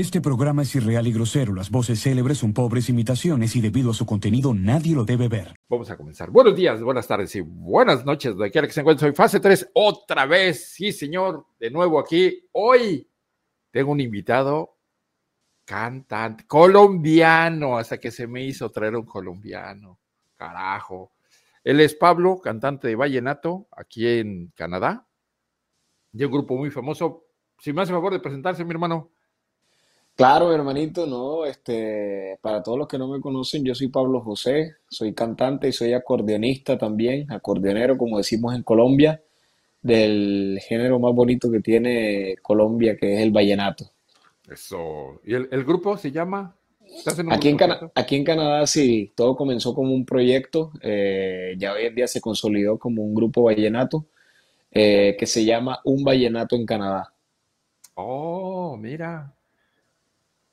Este programa es irreal y grosero. Las voces célebres son pobres imitaciones y debido a su contenido nadie lo debe ver. Vamos a comenzar. Buenos días, buenas tardes y buenas noches, donde quiera que se encuentre. Soy fase 3, otra vez. Sí, señor, de nuevo aquí. Hoy tengo un invitado cantante, colombiano, hasta que se me hizo traer un colombiano. Carajo. Él es Pablo, cantante de Vallenato, aquí en Canadá, de un grupo muy famoso. Si me hace favor de presentarse, mi hermano. Claro, hermanito, no, este, para todos los que no me conocen, yo soy Pablo José, soy cantante y soy acordeonista también, acordeonero, como decimos en Colombia, del género más bonito que tiene Colombia, que es el vallenato. Eso. ¿Y el, el grupo se llama? ¿Estás en un Aquí en, Cana- aquí en Canadá sí, todo comenzó como un proyecto, eh, ya hoy en día se consolidó como un grupo vallenato eh, que se llama Un Vallenato en Canadá. Oh, mira.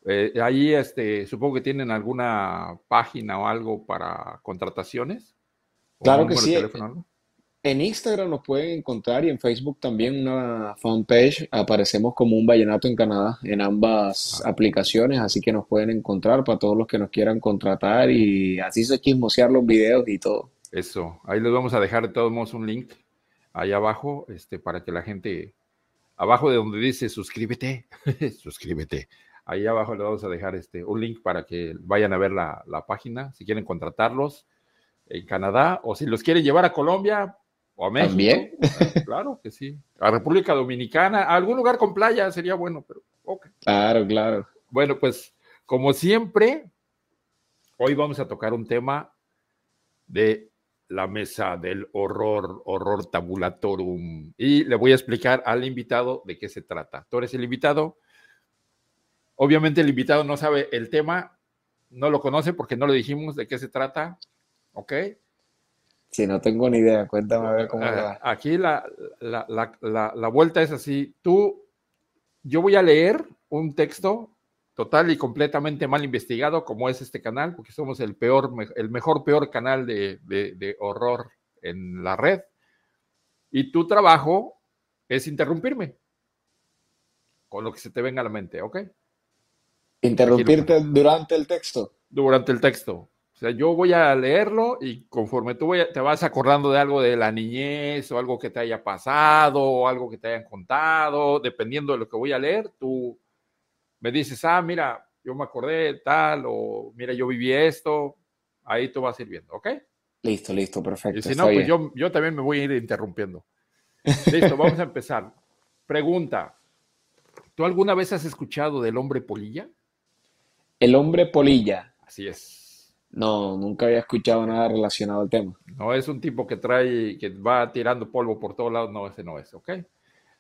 Eh, ahí, este, supongo que tienen alguna página o algo para contrataciones. ¿O un Claro que sí, teléfono algo? En Instagram nos pueden encontrar y en Facebook también una fanpage. Aparecemos como un vallenato en Canadá en ambas Ah, aplicaciones, así que nos pueden encontrar para todos los que nos quieran contratar y así se chismosear los videos y todo. eso. Ahí les vamos a dejar de todos modos un link ahí abajo, este, para que la gente, abajo de donde dice suscríbete, suscríbete. Ahí abajo les vamos a dejar este, un link para que vayan a ver la, la página, si quieren contratarlos en Canadá, o si los quieren llevar a Colombia o a México. También. eh, Claro que sí. A República Dominicana, a algún lugar con playa sería bueno, pero ok. Claro, claro. Bueno, pues como siempre, hoy vamos a tocar un tema de la mesa del horror, horror tabulatorum. Y le voy a explicar al invitado de qué se trata. Tú eres el invitado. Obviamente el invitado no sabe el tema, no lo conoce porque no le dijimos de qué se trata. ¿Ok? Si no tengo ni idea, cuéntame a ver cómo Ah, va. Aquí la, la, la, la, la vuelta es así. Tú, yo voy a leer un texto total y completamente mal investigado, como es este canal, porque somos el peor, el mejor, peor canal de, de, de horror en la red. Y tu trabajo es interrumpirme con lo que se te venga a la mente, ¿ok? Interrumpirte durante el texto. durante el texto. O sea, yo voy a leerlo y conforme tú voy a- te vas acordando de algo de la niñez o algo que te haya pasado o algo que te hayan contado, dependiendo de lo que voy a leer, tú me dices, ah, mira, yo me acordé tal o mira, yo viví esto, ahí tú vas a ir viendo, ¿ok? Listo, listo, Y perfecto, si no, pues bien. yo, yo también me voy a ir interrumpiendo. Listo, vamos a empezar. Pregunta, ¿tú alguna vez has escuchado del hombre polilla? El hombre polilla. Así es. No, nunca había escuchado nada relacionado al tema. No es un tipo que trae, que va tirando polvo por todos lados, no, ese no es, ¿ok?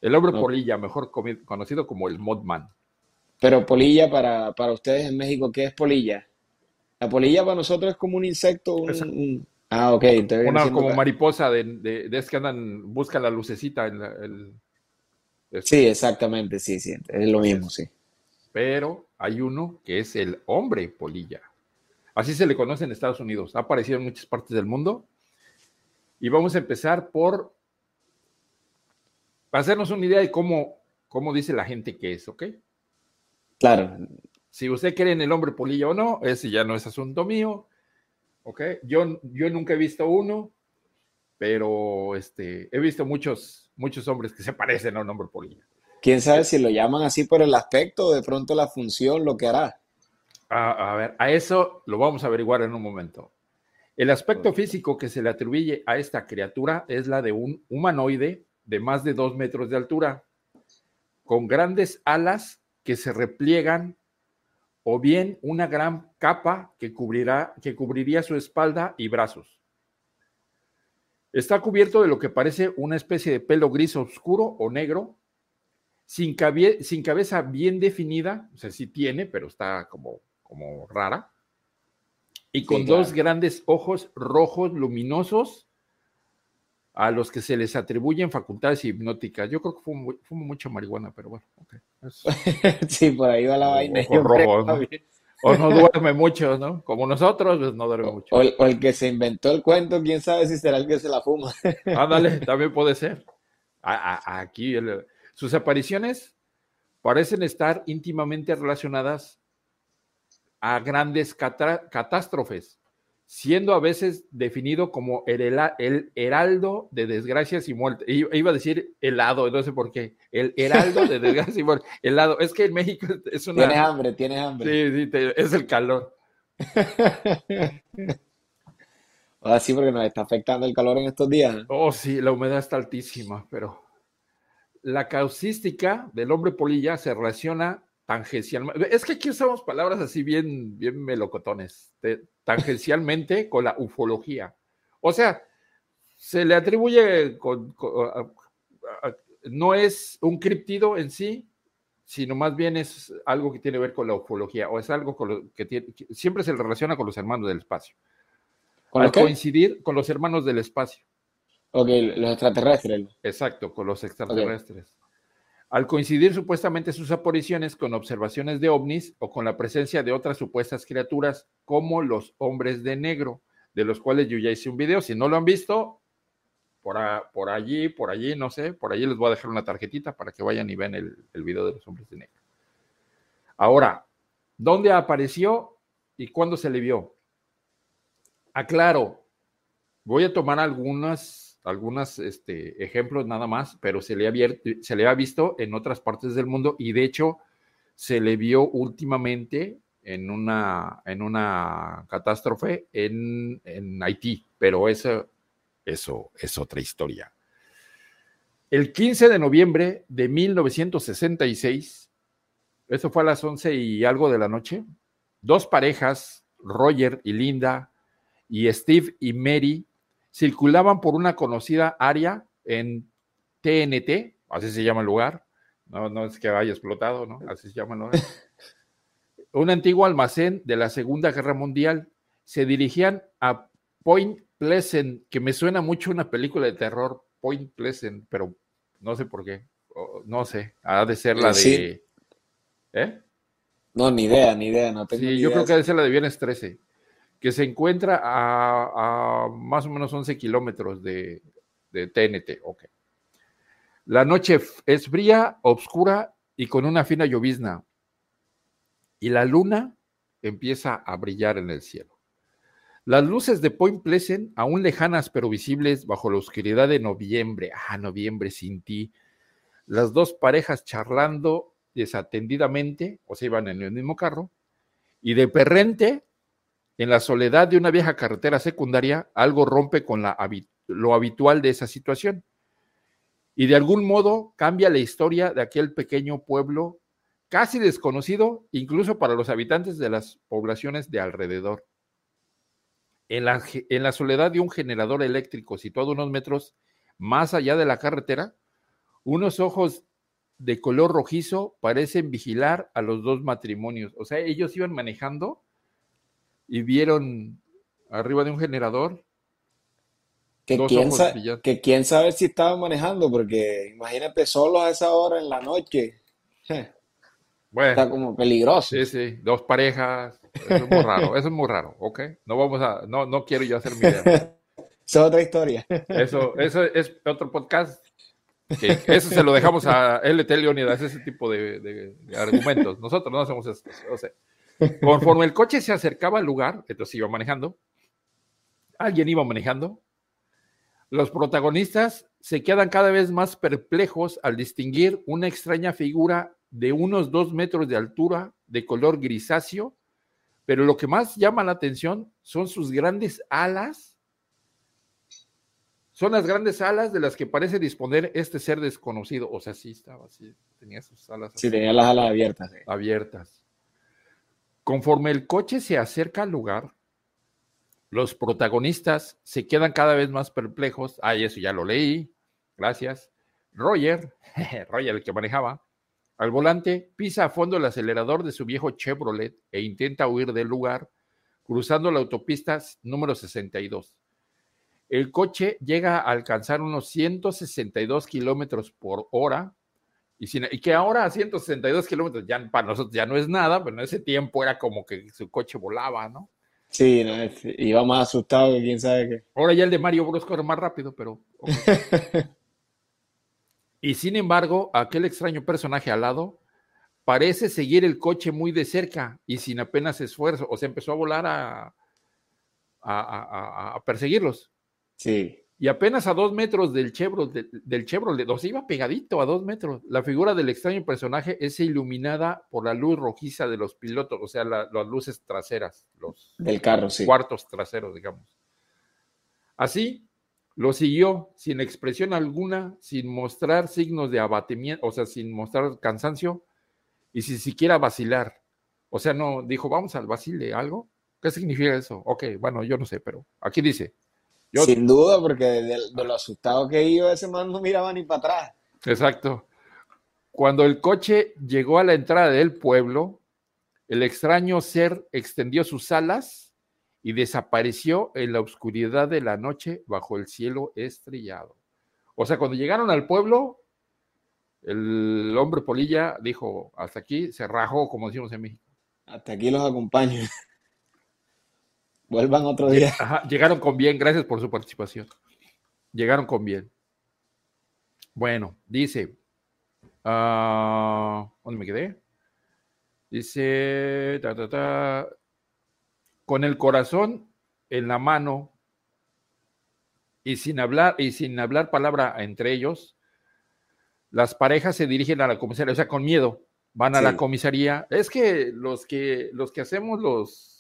El hombre No. polilla, mejor conocido como el Modman. Pero polilla para, para ustedes en México, ¿qué es polilla? La polilla para nosotros es como un insecto, un, Ah, ok, Una como mariposa de, de, de es que andan, buscan la lucecita, el- es- Sí, exactamente, sí, sí, es lo mismo, sí. pero hay uno que es el hombre polilla. Así se le conoce en Estados Unidos. Ha aparecido en muchas partes del mundo. Y vamos a empezar por hacernos una idea de cómo, cómo dice la gente que es, ¿ok? Claro, Si usted cree en el hombre polilla o no, ese ya no es asunto mío. ¿Ok? Yo, yo nunca he visto uno, pero este, he visto muchos, muchos hombres que se parecen a un hombre polilla. Quién sabe si lo llaman así por el aspecto o de pronto la función, lo que hará. A, a ver, a eso lo vamos a averiguar en un momento. El aspecto físico que se le atribuye a esta criatura es la de un humanoide de más de dos metros de altura, con grandes alas que se repliegan o bien una gran capa que, cubrirá, que cubriría su espalda y brazos. Está cubierto de lo que parece una especie de pelo gris oscuro o negro, sin, cabie- sin cabeza bien definida, o sea, sí tiene, pero está como, como rara, y con Sí, claro. dos grandes ojos rojos luminosos a los que se les atribuyen facultades hipnóticas. Yo creo que fumo, fumo mucha marihuana, pero bueno, ok. Es- Sí, por ahí va la O vaina. O no duerme mucho, ¿no? Como nosotros, pues no duerme mucho. O el, o el que se inventó el cuento, quién sabe si será el que se la fuma. Ándale, también puede ser. A- a- aquí el- sus apariciones parecen estar íntimamente relacionadas a grandes catástrofes, siendo a veces definido como el, el, heraldo de desgracias y muerte. Iba a decir helado, no sé por qué. El heraldo de desgracias y muerte. Helado. Es que en México es una. Tienes hambre, tienes hambre. Sí, sí, es el calor. Ahora sí, porque nos está afectando el calor en estos días. Oh, sí, la humedad está altísima, pero la causística del hombre polilla se relaciona tangencialmente. Es que aquí usamos palabras así bien, bien melocotones, tangencialmente con la ufología. O sea, se le atribuye con, no es un criptido en sí, sino más bien es algo que tiene que ver con la ufología, o es algo que, siempre se relaciona con los hermanos del espacio. Al coincidir con los hermanos del espacio. Ok, los extraterrestres. Exacto, con los extraterrestres. Al coincidir supuestamente sus apariciones con observaciones de ovnis o con la presencia de otras supuestas criaturas como los hombres de negro, de los cuales yo ya hice un video. Si no lo han visto, por, por allí, por allí, no sé, por allí les voy a dejar una tarjetita para que vayan y vean el, el video de los hombres de negro. Ahora, ¿dónde apareció y cuándo se le vio? Aclaro, voy a tomar algunas algunos este, ejemplos nada más, pero se le, ha se le ha visto en otras partes del mundo y de hecho se le vio últimamente en una, en una catástrofe en, en Haití, pero eso, eso es otra historia. El 15 de noviembre de 1966, eso fue a las 11 y algo de la noche, dos parejas, Roger y Linda, y Steve y Mary, circulaban por una conocida área en TNT, así se llama el lugar, no, no es que haya explotado, ¿no? Así se llama el lugar. Un antiguo almacén de la Segunda Guerra Mundial. Se dirigían a Point Pleasant, que me suena mucho una película de terror, Point Pleasant, pero no sé por qué. No sé, ha de ser la de... ¿Eh? No, ni idea, ni idea, no tengo Sí, yo creo que ha de ser la de Viernes 13 que se encuentra a, más o menos 11 kilómetros de, TNT. Okay. La noche es fría, oscura y con una fina llovizna. Y la luna empieza a brillar en el cielo. Las luces de Point Pleasant, aún lejanas pero visibles bajo la oscuridad de noviembre, ah, noviembre sin ti, las dos parejas charlando desatendidamente, o se iban en el mismo carro, y de perrente en la soledad de una vieja carretera secundaria, algo rompe con lo habitual de esa situación. Y de algún modo cambia la historia de aquel pequeño pueblo casi desconocido, incluso para los habitantes de las poblaciones de alrededor. En la, en la soledad de un generador eléctrico situado unos metros más allá de la carretera, unos ojos de color rojizo parecen vigilar a los dos matrimonios. O sea, ellos iban manejando y vieron arriba de un generador. Que quién, que quién sabe si estaban manejando, porque imagínate solos a esa hora en la noche. Bueno, Está como peligroso. Sí, sí, dos parejas. Eso es muy raro, eso es muy raro, ¿ok? No vamos a, no, no quiero yo hacer mi idea. es otra historia. Eso, eso es otro podcast. eso se lo dejamos a LT Leonidas, ese tipo de, de argumentos. Nosotros no hacemos eso. O sea, Conforme el coche se acercaba al lugar, entonces iba manejando, alguien iba manejando, los protagonistas se quedan cada vez más perplejos al distinguir una extraña figura de unos dos metros de altura, de color grisáceo, pero lo que más llama la atención son sus grandes alas. Son las grandes alas de las que parece disponer este ser desconocido. O sea, sí estaba así, tenía sus alas. Sí, tenía las alas abiertas. Abiertas. Conforme el coche se acerca al lugar, los protagonistas se quedan cada vez más perplejos. Ay, eso ya lo leí. Gracias. Roger, Roger el que manejaba, al volante pisa a fondo el acelerador de su viejo Chevrolet e intenta huir del lugar, cruzando la autopista número 62. El coche llega a alcanzar unos 162 kilómetros por hora y, que ahora a 162 kilómetros ya para nosotros ya no es nada, pero en ese tiempo era como que su coche volaba, ¿no? Sí, iba más asustado que quién sabe qué. Ahora ya el de Mario Bros corre más rápido, pero. y sin embargo, aquel extraño personaje al lado parece seguir el coche muy de cerca y sin apenas esfuerzo. O sea, empezó a volar a, a, perseguirlos. Sí. Y apenas a dos metros del Chevrolet, del Chevrolet, o sea, iba pegadito a dos metros. La figura del extraño personaje es iluminada por la luz rojiza de los pilotos, o sea, las luces traseras, los del carro, sí. cuartos traseros, digamos. Así, lo siguió sin expresión alguna, sin mostrar signos de abatimiento, o sea, sin mostrar cansancio, y sin siquiera vacilar. O sea, no dijo, vamos al vacile, algo. ¿Qué significa eso? Ok, bueno, yo no sé, pero aquí dice. Sin duda, porque de, lo asustado que iba ese man no miraba ni para atrás. Exacto. Cuando el coche llegó a la entrada del pueblo, el extraño ser extendió sus alas y desapareció en la oscuridad de la noche bajo el cielo estrellado. O sea, cuando llegaron al pueblo, el hombre polilla dijo, hasta aquí se rajó, como decimos en México. Hasta aquí los acompaño. Vuelvan otro día. llegaron con bien, gracias por su participación. Llegaron con bien. Bueno, dice, uh, ¿dónde me quedé? Dice, ta, ta, ta, con el corazón en la mano y sin hablar y sin hablar palabra entre ellos, las parejas se dirigen a la comisaría, o sea, con miedo, van a la comisaría. Es que los que los que hacemos los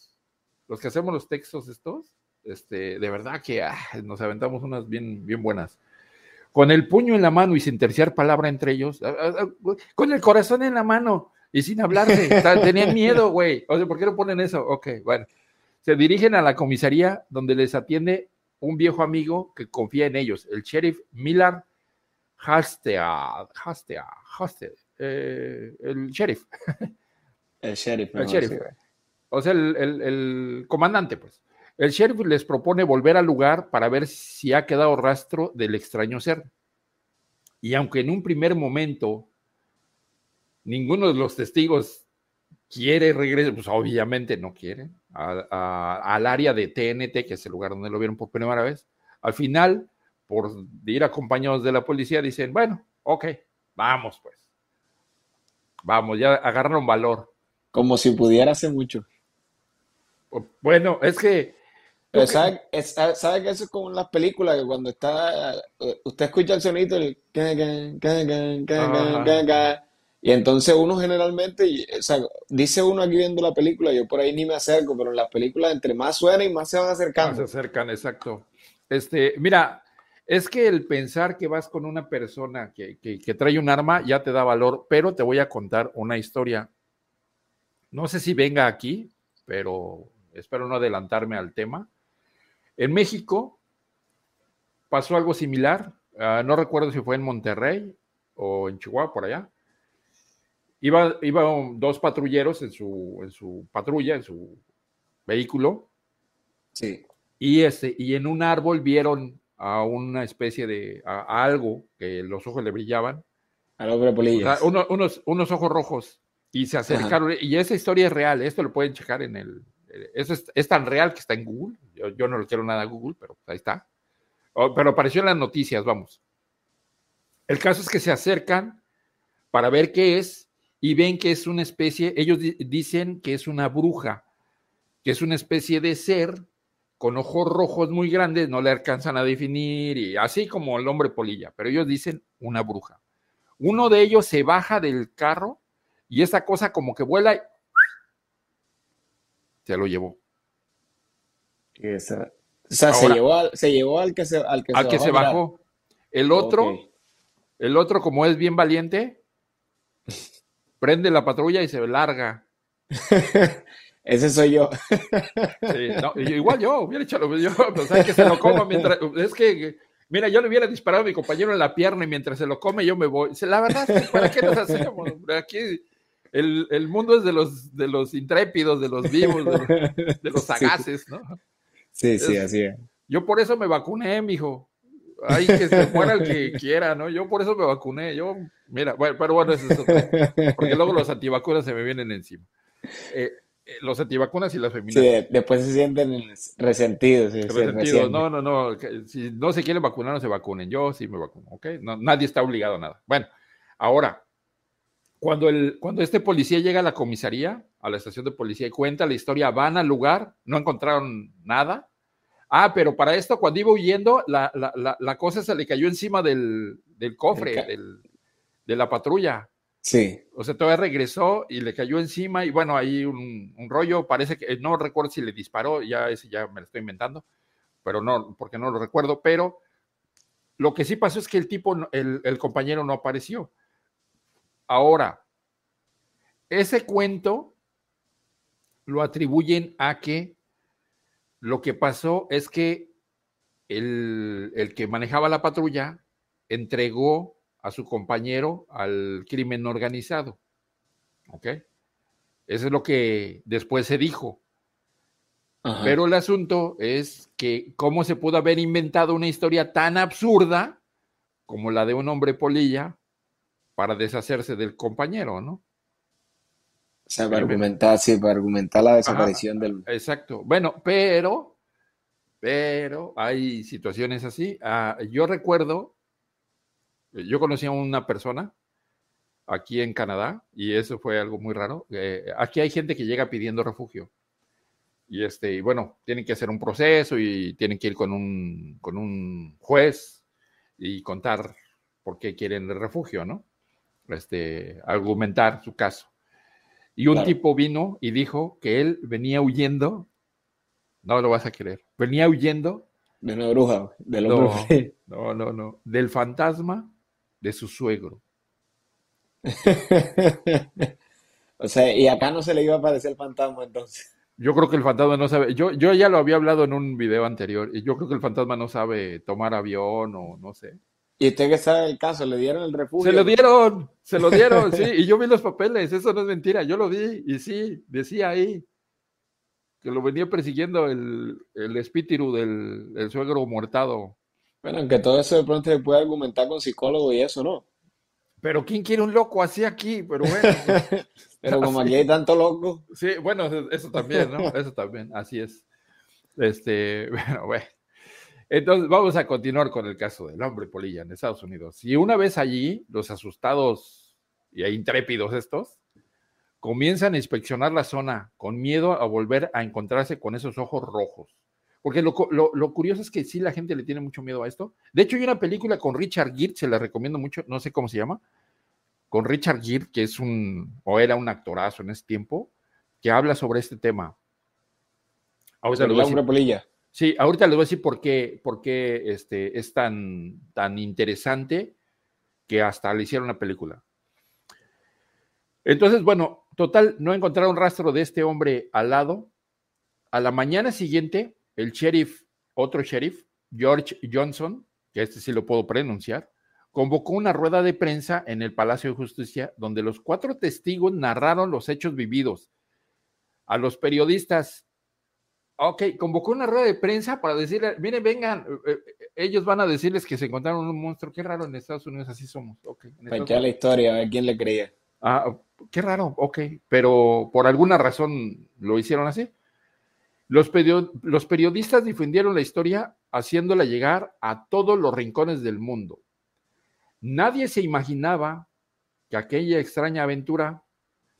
los que hacemos los textos estos, este, de verdad que ah, nos aventamos unas bien bien buenas. Con el puño en la mano y sin terciar palabra entre ellos, ah, ah, con el corazón en la mano y sin hablarse, tenían miedo, güey. O sea, ¿por qué no ponen eso? Ok, bueno. Se dirigen a la comisaría donde les atiende un viejo amigo que confía en ellos, el sheriff Miller Hastea, Hastea, Hastea, eh, el sheriff. El sheriff. El sheriff. O sea, el, comandante, pues. El sheriff les propone volver al lugar para ver si ha quedado rastro del extraño ser. Y aunque en un primer momento ninguno de los testigos quiere regresar, pues obviamente no quiere, al área de TNT, que es el lugar donde lo vieron por primera vez, al final por ir acompañados de la policía, dicen, bueno, ok, vamos pues. Vamos, ya agarraron valor. Como si pudiera hacer mucho. Bueno, es que... sabe, que eso es como en las películas, que cuando está, eh, usted escucha el sonido, el... Y entonces uno generalmente, o sea, dice uno aquí viendo la película, yo por ahí ni me acerco, pero en las películas entre más suena y más se van acercando. Más se acercan, exacto. Este, mira, es que el pensar que vas con una persona que, trae un arma ya te da valor, pero te voy a contar una historia. No sé si venga aquí, pero espero no adelantarme al tema. En México pasó algo similar. Ah, no recuerdo si fue en Monterrey o en Chihuahua, por allá. Iba, iban dos patrulleros en su, en su patrulla, en su vehículo. Sí. Y, este, y en un árbol vieron a una especie de a, algo que los ojos le brillaban. A los polillas. unos, unos ojos rojos. Y se acercaron. Y esa historia es real. Esto lo pueden checar en el. Eso es, tan real que está en Google. Yo, no lo quiero nada a Google, pero ahí está. Oh, pero apareció en las noticias, vamos. El caso es que se acercan para ver qué es y ven que es una especie, ellos dicen que es una bruja, que es una especie de ser con ojos rojos muy grandes, no le alcanzan a definir, y así como el hombre polilla, pero ellos dicen una bruja. Uno de ellos se baja del carro y esa cosa como que vuela se lo llevó. o sea, se, llevó al, se llevó al que se, al que al que se bajó. El otro, el otro, como es bien valiente, prende la patrulla y se larga. Ese soy yo. Sí, igual yo, hubiera hecho lo yo, o que se lo coma mientras, es que, mira, yo le hubiera disparado a mi compañero en la pierna y mientras se lo come yo me voy. La verdad ¿para qué nos hacemos? Aquí el, el, mundo es de los, de los intrépidos, de los vivos, de los, sagaces, ¿no? Sí, sí, así es. Yo por eso me vacuné, mijo. Ay, que se muera el que quiera, ¿no? Yo por eso me vacuné. Yo, mira, bueno, pero bueno, eso es otro. Porque luego los antivacunas se me vienen encima. Eh, eh, los antivacunas y las feministas. Sí, después se sienten resentidos. resentidos. no, no, no. Si no se quieren vacunar, no se vacunen. Yo sí me vacuno, ¿ok? nadie está obligado a nada. Bueno, ahora, Cuando, el, cuando este policía llega a la comisaría, a la estación de policía y cuenta la historia, van al lugar, no encontraron nada. Ah, pero para esto, cuando iba huyendo, la, la, la, cosa se le cayó encima del, del cofre, del, de la patrulla. Sí. O sea, todavía regresó y le cayó encima y bueno, ahí un, un, rollo, parece que, no recuerdo si le disparó, ya ese ya me lo estoy inventando, pero no, porque no lo recuerdo, pero lo que sí pasó es que el tipo, el, el compañero no apareció. Ahora, ese cuento lo atribuyen a que lo que pasó es que el, el, que manejaba la patrulla entregó a su compañero al crimen organizado. ¿Ok? Eso es lo que después se dijo. Ajá. Pero el asunto es que cómo se pudo haber inventado una historia tan absurda como la de un hombre polilla para deshacerse del compañero, ¿no? O sea, para argumentar, sí, para argumentar la desaparición Ajá, del... Exacto. Bueno, pero, pero hay situaciones así. Ah, yo recuerdo, yo conocí a una persona aquí en Canadá y eso fue algo muy raro. Eh, aquí hay gente que llega pidiendo refugio. Y este, y bueno, tienen que hacer un proceso y tienen que ir con un, con un juez y contar por qué quieren el refugio, ¿no? Este, argumentar su caso. Y un claro. tipo vino y dijo que él venía huyendo, no lo vas a creer, venía huyendo. De una bruja, del hombre. No, no, no, no, del fantasma de su suegro. o sea, y acá no se le iba a aparecer el fantasma entonces. Yo creo que el fantasma no sabe, yo, yo ya lo había hablado en un video anterior, y yo creo que el fantasma no sabe tomar avión o no sé. ¿Y usted qué sabe el caso? ¿Le dieron el refugio? Se lo dieron, se lo dieron, sí. Y yo vi los papeles, eso no es mentira. Yo lo vi y sí, decía ahí que lo venía persiguiendo el, el espíritu del el suegro muertado. Bueno, aunque todo eso de pronto se puede argumentar con psicólogo y eso, ¿no? Pero ¿quién quiere un loco así aquí? Pero bueno. Pero como aquí hay tanto loco. Sí, bueno, eso también, ¿no? Eso también, así es. Este, bueno, bueno. Entonces, vamos a continuar con el caso del hombre polilla en Estados Unidos. Y una vez allí, los asustados y intrépidos estos comienzan a inspeccionar la zona con miedo a volver a encontrarse con esos ojos rojos. Porque lo, lo, lo, curioso es que sí, la gente le tiene mucho miedo a esto. De hecho, hay una película con Richard Gere, se la recomiendo mucho, no sé cómo se llama, con Richard Gere, que es un, o era un actorazo en ese tiempo, que habla sobre este tema. Ahorita el hombre polilla. Sí, ahorita les voy a decir por qué, por qué este, es tan, tan interesante que hasta le hicieron una película. Entonces, bueno, total, no encontraron rastro de este hombre al lado. A la mañana siguiente, el sheriff, otro sheriff, George Johnson, que este sí lo puedo pronunciar, convocó una rueda de prensa en el Palacio de Justicia donde los cuatro testigos narraron los hechos vividos. A los periodistas Ok, convocó una rueda de prensa para decirle, miren, vengan, eh, ellos van a decirles que se encontraron un monstruo. Qué raro, en Estados Unidos así somos. Okay, la historia, a ver quién le creía. Ah, qué raro, ok, pero por alguna razón lo hicieron así. Los, los periodistas difundieron la historia haciéndola llegar a todos los rincones del mundo. Nadie se imaginaba que aquella extraña aventura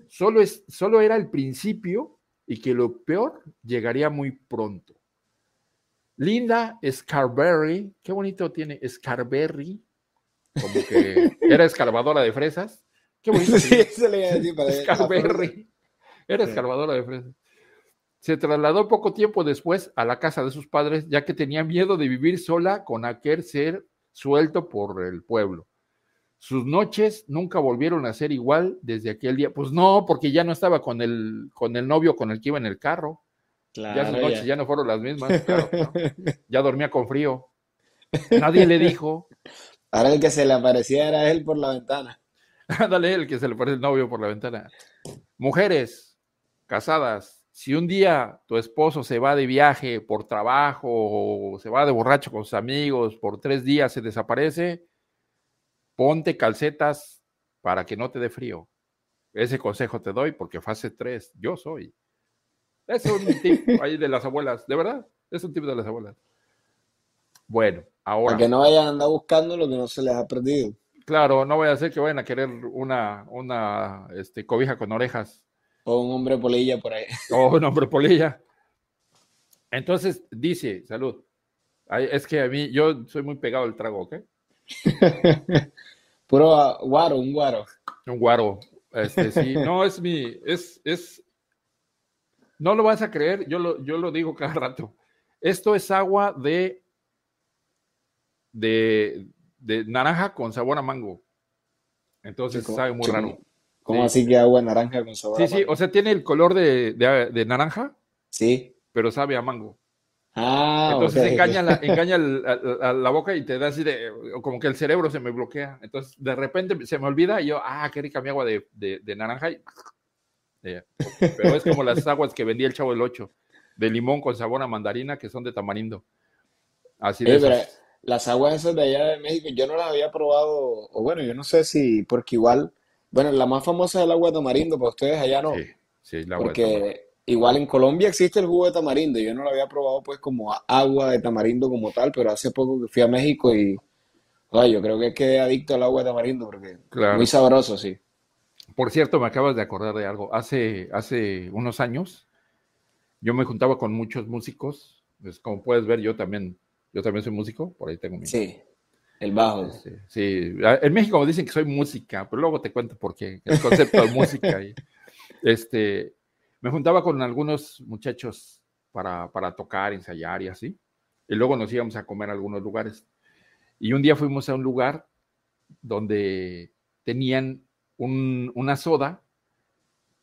solo, es, solo era el principio y que lo peor llegaría muy pronto. Linda Scarberry, qué bonito tiene Scarberry, como que era escarbadora de fresas. Qué bonito. Sí, eso le iba a decir para Scarberry. Era escarbadora de fresas. Se trasladó poco tiempo después a la casa de sus padres, ya que tenía miedo de vivir sola con aquel ser suelto por el pueblo. Sus noches nunca volvieron a ser igual desde aquel día. Pues no, porque ya no estaba con el, con el novio con el que iba en el carro. Claro, ya sus noches ya. ya no fueron las mismas. Claro, ¿no? Ya dormía con frío. Nadie le dijo. Ahora el que se le aparecía era él por la ventana. Dale, el que se le aparece el novio por la ventana. Mujeres casadas, si un día tu esposo se va de viaje por trabajo o se va de borracho con sus amigos, por tres días se desaparece, ponte calcetas para que no te dé frío. Ese consejo te doy porque fase 3, yo soy. Es un tip ahí de las abuelas, de verdad, es un tip de las abuelas. Bueno, ahora. Para que no vayan a andar buscando lo que no se les ha perdido. Claro, no voy a hacer que vayan a querer una, una este, cobija con orejas. O un hombre polilla por ahí. O un hombre polilla. Entonces dice, salud. Es que a mí, yo soy muy pegado al trago, ¿ok? Puro guaro, un guaro. Un guaro. Este, sí, no, es mi, es, es, no lo vas a creer, yo lo, yo lo digo cada rato. Esto es agua de, de, de naranja con sabor a mango. Entonces sabe muy raro. ¿Cómo así que agua naranja con sabor sí, a mango? Sí, sí, o sea, tiene el color de, de, naranja. Sí. Pero sabe a mango. Ah, Entonces engaña, la, engaña la, la, boca y te da así de, como que el cerebro se me bloquea. Entonces de repente se me olvida y yo, ah, qué rica mi agua de, de naranja. Y, pero es como las aguas que vendía el Chavo del Ocho, de limón con sabor a mandarina, que son de tamarindo. Así de las aguas esas de allá de México, yo no las había probado, o bueno, yo no sé si, porque igual, bueno, la más famosa es el agua de tamarindo, pero ustedes allá no. Sí, sí, la agua Porque igual en Colombia existe el jugo de tamarindo, yo no lo había probado pues como agua de tamarindo como tal, pero hace poco que fui a México y, yo creo que quedé adicto al agua de tamarindo porque muy sabroso, sí. Por cierto, me acabas de acordar de algo. Hace, hace unos años yo me juntaba con muchos músicos. Pues, como puedes ver, yo también, yo también soy músico, por ahí tengo mi. Sí, el bajo. Este, sí, en México me dicen que soy música, pero luego te cuento por qué, el concepto de música. Y, este, me juntaba con algunos muchachos para, para tocar, ensayar y así. Y luego nos íbamos a comer a algunos lugares. Y un día fuimos a un lugar donde tenían una soda,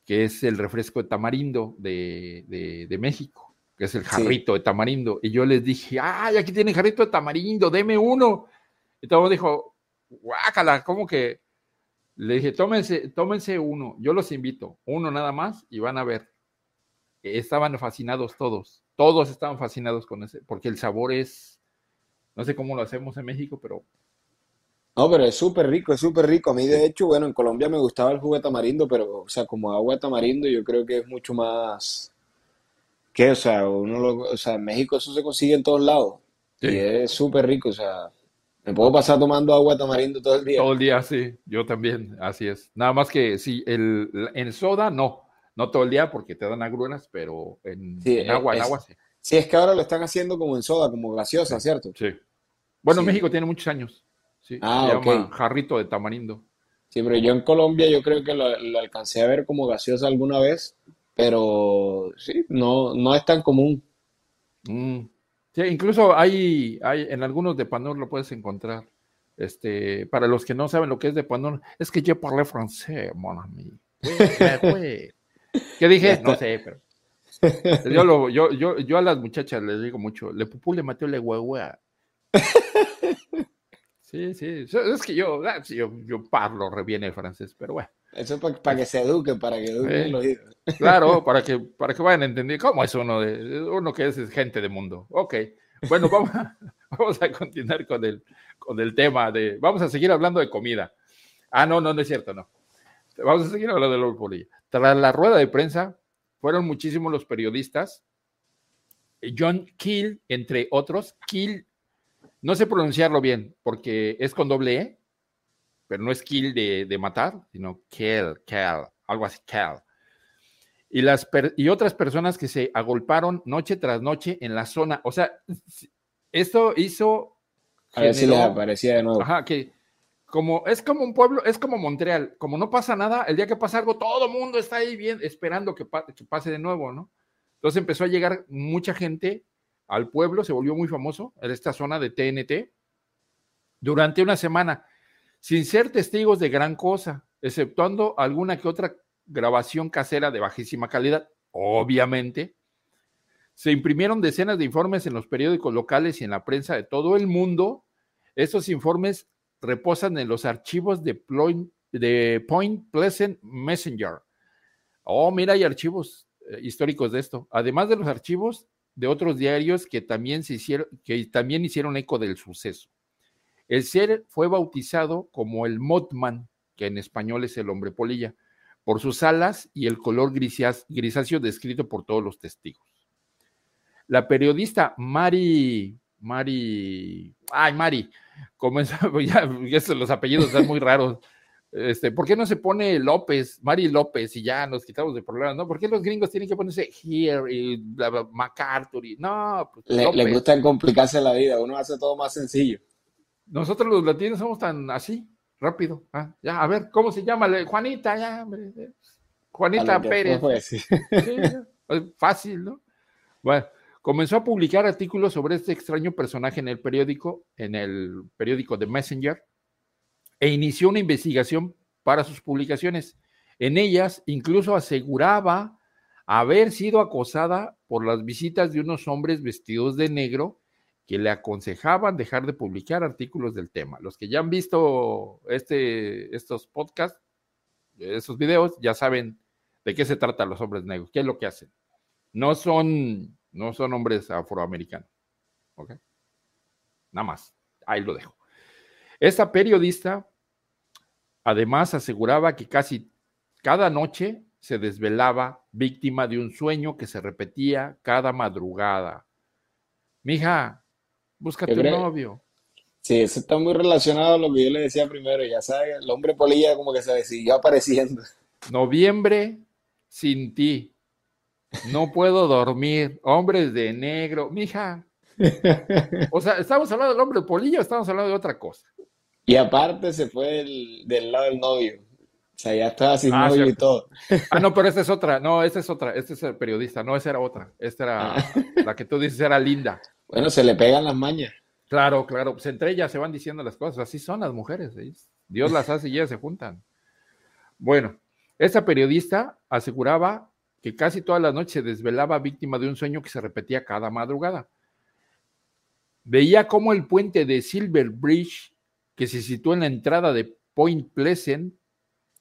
que es el refresco de tamarindo de, México, que es el jarrito de tamarindo. Y yo les dije, ay, aquí tienen jarrito de tamarindo, deme uno. Y todo dijo, guácala, ¿cómo que? Le dije, tómense, tómense uno, yo los invito, uno nada más y van a ver. Estaban fascinados todos, todos estaban fascinados con ese, porque el sabor es, no sé cómo lo hacemos en México, pero no, pero es súper rico, es súper rico. A mí, de hecho, bueno, en Colombia me gustaba el jugo de tamarindo, pero, o sea, como agua de tamarindo, yo creo que es mucho más. que O sea, uno lo, o sea, en México eso se consigue en todos lados. Y es súper rico, o sea, me puedo pasar tomando agua de tamarindo todo el día. Todo el día, sí, yo también, así es. Nada más que sí, el, en soda no, no todo el día porque te dan agruras, pero en, agua, en agua sí. Sí, es que ahora lo están haciendo como en soda, como gaseosa, ¿cierto? Sí. Bueno, México tiene muchos años. Sí, ah, se llama jarrito de tamarindo. Sí, pero yo en Colombia yo creo que lo, alcancé a ver como gaseosa alguna vez, pero sí, no, no es tan común. Mm. Sí, incluso hay, hay, en algunos de Panor lo puedes encontrar. Este, para los que no saben lo que es de Panor, es que yo parlé francés, mon ami. ¿Qué dije? No sé, pero. Yo, lo, yo, yo, yo a las muchachas les digo mucho, le pupú le mató le huehua. Sí, sí, es que yo, ah, yo, yo parlo re bien el francés, pero bueno. Eso para, para que se eduquen, para que eduquen los hijos. Claro, para que, para que vayan a entender cómo es uno, de, uno que es gente de mundo. Ok, bueno, vamos a, vamos a continuar con el, con el tema de, vamos a seguir hablando de comida. Ah, no, no, no es cierto, no. Vamos a seguir hablando de los polilla. Tras la rueda de prensa, fueron muchísimos los periodistas. John Keel, entre otros, Keel no sé pronunciarlo bien, porque es con doble E, pero no es kill de, matar, sino kill, kill, algo así, kill. Y, las y otras personas que se agolparon noche tras noche en la zona. O sea, esto hizo. A ver si aparecía de nuevo. Ajá, que como es como un pueblo, es como Montreal, como no pasa nada, el día que pasa algo, todo el mundo está ahí bien, esperando que, que pase de nuevo, ¿no? Entonces empezó a llegar mucha gente al pueblo, se volvió muy famoso en esta zona de TNT durante una semana, sin ser testigos de gran cosa, exceptuando alguna que otra grabación casera de bajísima calidad, obviamente. Se imprimieron decenas de informes en los periódicos locales y en la prensa de todo el mundo. Estos informes reposan en los archivos de Point, Pleasant Messenger. Oh, mira, hay archivos eh, históricos de esto. Además de los archivos, de otros diarios que también, se hicieron, que también hicieron eco del suceso. El ser fue bautizado como el Mothman, que en español es el hombre polilla, por sus alas y el color grisáceo descrito por todos los testigos. La periodista Mary, Mari, ay, Mari, comenzó, ya, ya los apellidos son muy raros. Este, ¿Por qué no se pone López, Mari López, y ya nos quitamos de problemas, ¿no? ¿Por qué los gringos tienen que ponerse Here y MacArthur? Y, no, pues, le, le, gusta complicarse la vida, uno hace todo más sencillo. Nosotros los latinos somos tan así, rápido. ¿ah? Ya, a ver, ¿cómo se llama? Juanita, ya, Juanita Pérez. fácil, ¿no? Bueno, comenzó a publicar artículos sobre este extraño personaje en el periódico, en el periódico The Messenger, e inició una investigación para sus publicaciones. En ellas incluso aseguraba haber sido acosada por las visitas de unos hombres vestidos de negro que le aconsejaban dejar de publicar artículos del tema. Los que ya han visto este, estos podcasts, estos videos, ya saben de qué se trata los hombres negros, qué es lo que hacen. No son, no son hombres afroamericanos. ¿Ok? Nada más. Ahí lo dejo. Esta periodista además aseguraba que casi cada noche se desvelaba víctima de un sueño que se repetía cada madrugada. Mija, búscate un novio. Sí, eso está muy relacionado a lo que yo le decía primero. Ya sabes, el hombre polilla como que se siguió apareciendo. Noviembre sin ti. No puedo dormir. Hombres de negro. Mija. O sea, ¿estamos hablando del hombre polilla o estamos hablando de otra cosa? Y aparte se fue del, lado del novio. O sea, ya estaba sin ah, novio y todo. Ah, no, pero esta es otra. No, esta es otra. Este es el periodista. No, esa era otra. Esta era ah. la que tú dices era linda. Bueno, se le pegan las mañas. Claro, claro. Pues entre ellas se van diciendo las cosas. Así son las mujeres. Dios las hace y ellas se juntan. Bueno, esta periodista aseguraba que casi todas las noches se desvelaba víctima de un sueño que se repetía cada madrugada. Veía cómo el puente de Silver Bridge que se sitúa en la entrada de Point Pleasant,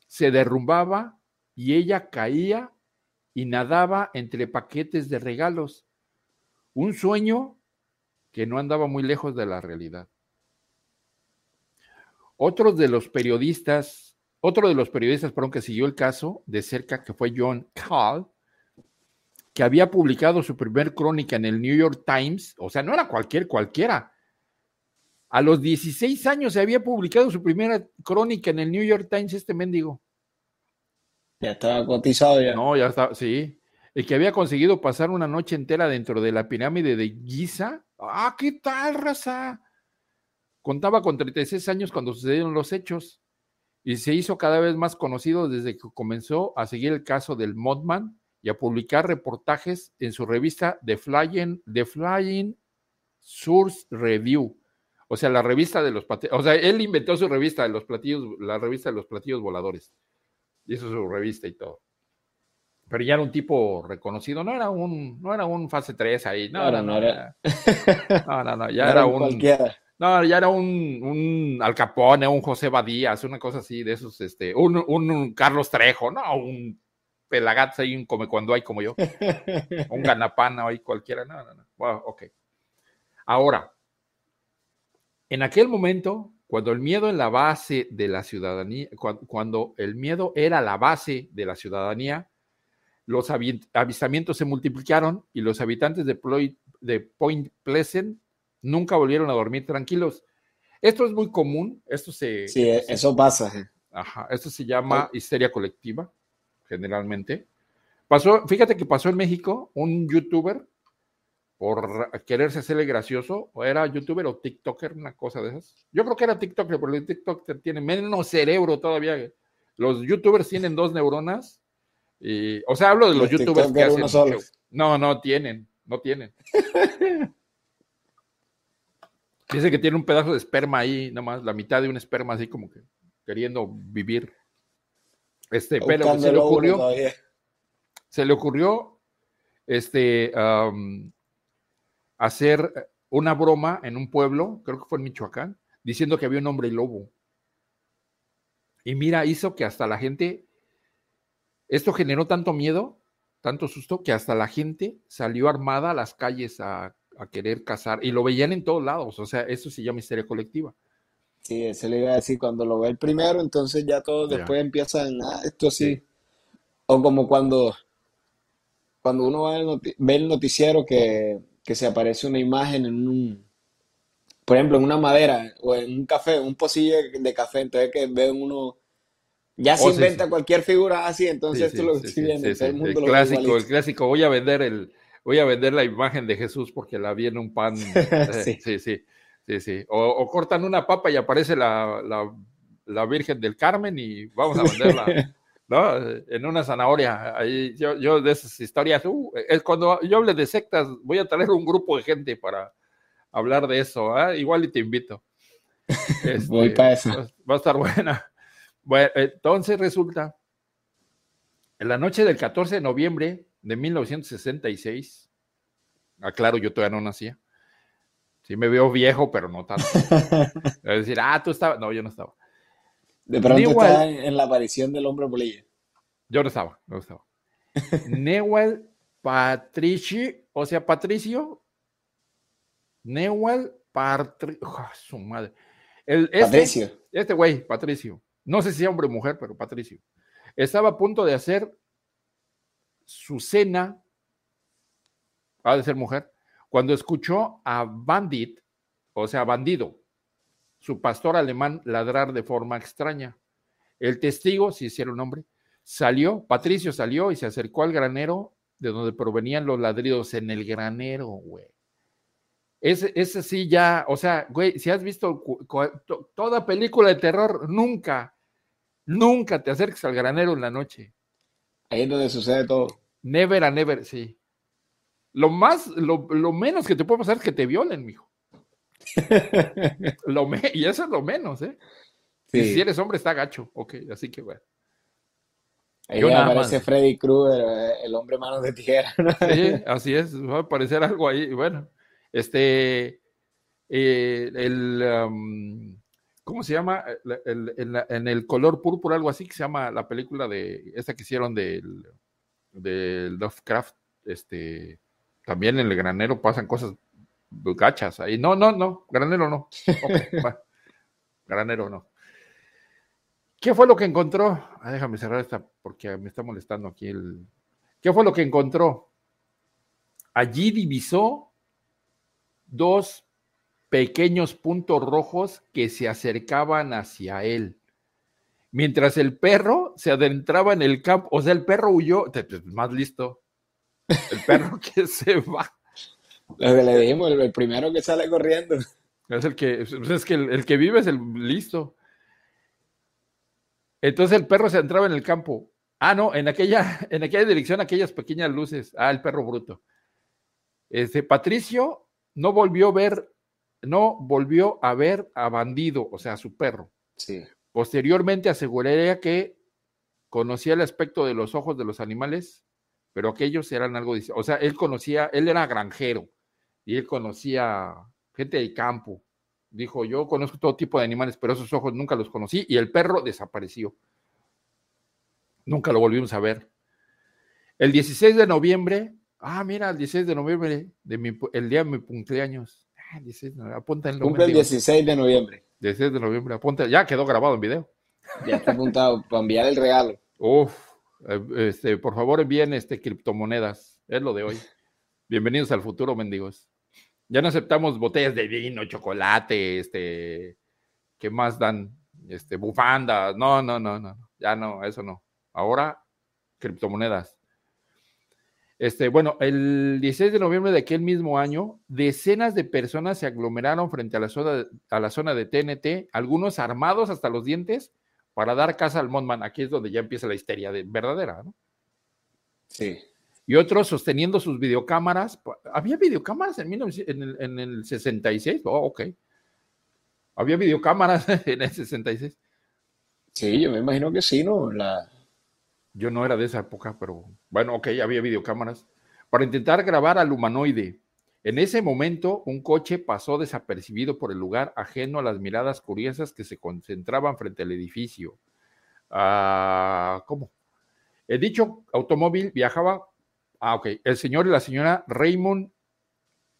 se derrumbaba y ella caía y nadaba entre paquetes de regalos. Un sueño que no andaba muy lejos de la realidad. Otro de los periodistas, otro de los periodistas, perdón, que siguió el caso de cerca, que fue John Call, que había publicado su primer crónica en el New York Times, o sea, no era cualquier cualquiera, a los 16 años se había publicado su primera crónica en el New York Times, este mendigo. Ya estaba cotizado ya. No, ya está, sí. El que había conseguido pasar una noche entera dentro de la pirámide de Giza. Ah, ¿qué tal, raza? Contaba con 36 años cuando sucedieron los hechos y se hizo cada vez más conocido desde que comenzó a seguir el caso del Modman y a publicar reportajes en su revista The Flying, The Flying Source Review o sea, la revista de los platillos, o sea, él inventó su revista de los platillos, la revista de los platillos voladores. Hizo su revista y todo. Pero ya era un tipo reconocido, no era un, no era un fase 3 ahí, no, no, no, era. No, no, no, ya era, un. No, ya era un, un Al Capone, un José Badías, una cosa así, de esos, este, un, un, Carlos Trejo, no, un Pelagats ahí, un come cuando hay como yo, un Ganapana ahí cualquiera, no, no, no. Bueno, ok. Ahora, en aquel momento, cuando el miedo en la base de la ciudadanía, cuando, el miedo era la base de la ciudadanía, los avistamientos se multiplicaron y los habitantes de, Point Pleasant nunca volvieron a dormir tranquilos. Esto es muy común, esto se... Sí, eso pasa. Ajá, esto se llama histeria colectiva, generalmente. Pasó, fíjate que pasó en México un youtuber por quererse hacerle gracioso, o era youtuber o TikToker, una cosa de esas. Yo creo que era TikToker, porque el TikTok tiene menos cerebro todavía. Los youtubers tienen dos neuronas. Y, o sea, hablo de los, youtubers que hacen. No, no tienen, no tienen. Dice que tiene un pedazo de esperma ahí, nomás, la mitad de un esperma así como que queriendo vivir. Este, pero se le ocurrió. Se le ocurrió este hacer una broma en un pueblo, creo que fue en Michoacán, diciendo que había un hombre lobo. Y mira, hizo que hasta la gente, esto generó tanto miedo, tanto susto, que hasta la gente salió armada a las calles a, querer cazar y lo veían en todos lados. O sea, eso se llama histeria colectiva. Sí, se le iba a decir, cuando lo ve el primero, entonces ya todos después empiezan, ah, esto sí. O como cuando, cuando uno ve el noticiero que que se aparece una imagen en un, por ejemplo, en una madera o en un café, un pocillo de café, entonces que ven uno, ya se Oh, sí, inventa sí. cualquier figura así, entonces Sí, esto sí, lo sí, estoy sí, viendo, sí, el sí. mundo El ve clásico, el clásico. Voy a vender el, voy a vender la imagen de Jesús porque la vi en un pan. Eh, Sí. sí, sí, sí. O, o cortan una papa y aparece la, la, la Virgen del Carmen y vamos a venderla, ¿no? En una zanahoria. Ahí, yo, yo de esas historias, uh, es cuando yo hable de sectas, voy a traer un grupo de gente para hablar de eso, ¿ah? Igual y te invito. Este, Voy pa' esa. Va, va a estar buena. Bueno, entonces resulta, en la noche del 14 de noviembre de 1966, aclaro, yo todavía no nacía. Sí me veo viejo, pero no tanto. Es decir, ah, tú estabas. No, yo no estaba. De pronto está en, la aparición del hombre polilla. Yo no estaba, no estaba. Newell Patrici, o sea, Patricio. Newell Patricio. su madre. El, este, Patricio. Este güey, Patricio. No sé si es hombre o mujer, pero Patricio. Estaba a punto de hacer su cena. Ha de ser mujer. Cuando escuchó a Bandit, o sea, bandido, su pastor alemán ladrar de forma extraña. El testigo, si hiciera un nombre, salió, Patricio salió y se acercó al granero de donde provenían los ladridos en el granero, güey. Ese, ese sí ya, o sea, güey, si has visto toda película de terror, nunca, nunca te acerques al granero en la noche. Ahí es donde sucede todo. Never a never, sí. Lo más, lo, lo menos que te puede pasar es que te violen, mijo. Lo me- y eso es lo menos, ¿eh? Y si eres hombre está gacho, ok, así que bueno. Ahí Yo nada aparece más. Freddy Krueger, eh, el hombre manos de tijera. ¿no? Sí, así es, va a aparecer algo ahí. Bueno, este, eh, el, um, ¿cómo se llama? El- el- en el color púrpura, algo así, que se llama la película de, esta que hicieron del, del Lovecraft, este, también en el granero pasan cosas gachas ahí. No, no, no, granero no. Granero no. ¿Qué fue lo que encontró? Ah, déjame cerrar esta porque me está molestando aquí el. ¿Qué fue lo que encontró? Allí divisó dos pequeños puntos rojos que se acercaban hacia él. Mientras el perro se adentraba en el campo, o sea, el perro huyó, más listo. El perro que se va. Lo que le dijimos, el, el primero que sale corriendo. Es el que, es que el, el que vive es el listo. Entonces el perro se entraba en el campo. Ah, no, en aquella, en aquella dirección, aquellas pequeñas luces. Ah, el perro bruto. Este Patricio no volvió a ver, no volvió a ver a bandido, o sea, a su perro. Sí. Posteriormente aseguraría que conocía el aspecto de los ojos de los animales, pero aquellos eran algo. O sea, él conocía, él era granjero y él conocía gente del campo. Dijo, yo conozco todo tipo de animales, pero esos ojos nunca los conocí y el perro desapareció. Nunca lo volvimos a ver. El 16 de noviembre, ah, mira, el 16 de noviembre, de mi, el día de mi cumpleaños. Ah, 16 de noviembre, apúntenlo, Cumple el mendigos. 16 de noviembre. 16 de noviembre, apunta, ya quedó grabado en video. Ya está apuntado para enviar el regalo. Uf, este, por favor envíen este criptomonedas, es lo de hoy. Bienvenidos al futuro, mendigos. Ya no aceptamos botellas de vino, chocolate, este, ¿qué más dan? Este, bufandas, no, no, no, no, ya no, eso no. Ahora, criptomonedas. Este, bueno, el 16 de noviembre de aquel mismo año, decenas de personas se aglomeraron frente a la zona, a la zona de TNT, algunos armados hasta los dientes, para dar casa al Mothman. Aquí es donde ya empieza la histeria de, verdadera, ¿no? Sí. Y otros sosteniendo sus videocámaras. ¿Había videocámaras en, 1900 en, el, en el 66? Oh, ok. Había videocámaras en el 66. Sí, yo me imagino que sí, ¿no? La... Yo no era de esa época, pero bueno, ok, había videocámaras. Para intentar grabar al humanoide. En ese momento, un coche pasó desapercibido por el lugar, ajeno a las miradas curiosas que se concentraban frente al edificio. Ah, ¿Cómo? El dicho automóvil viajaba. Ah, ok. El señor y la señora Raymond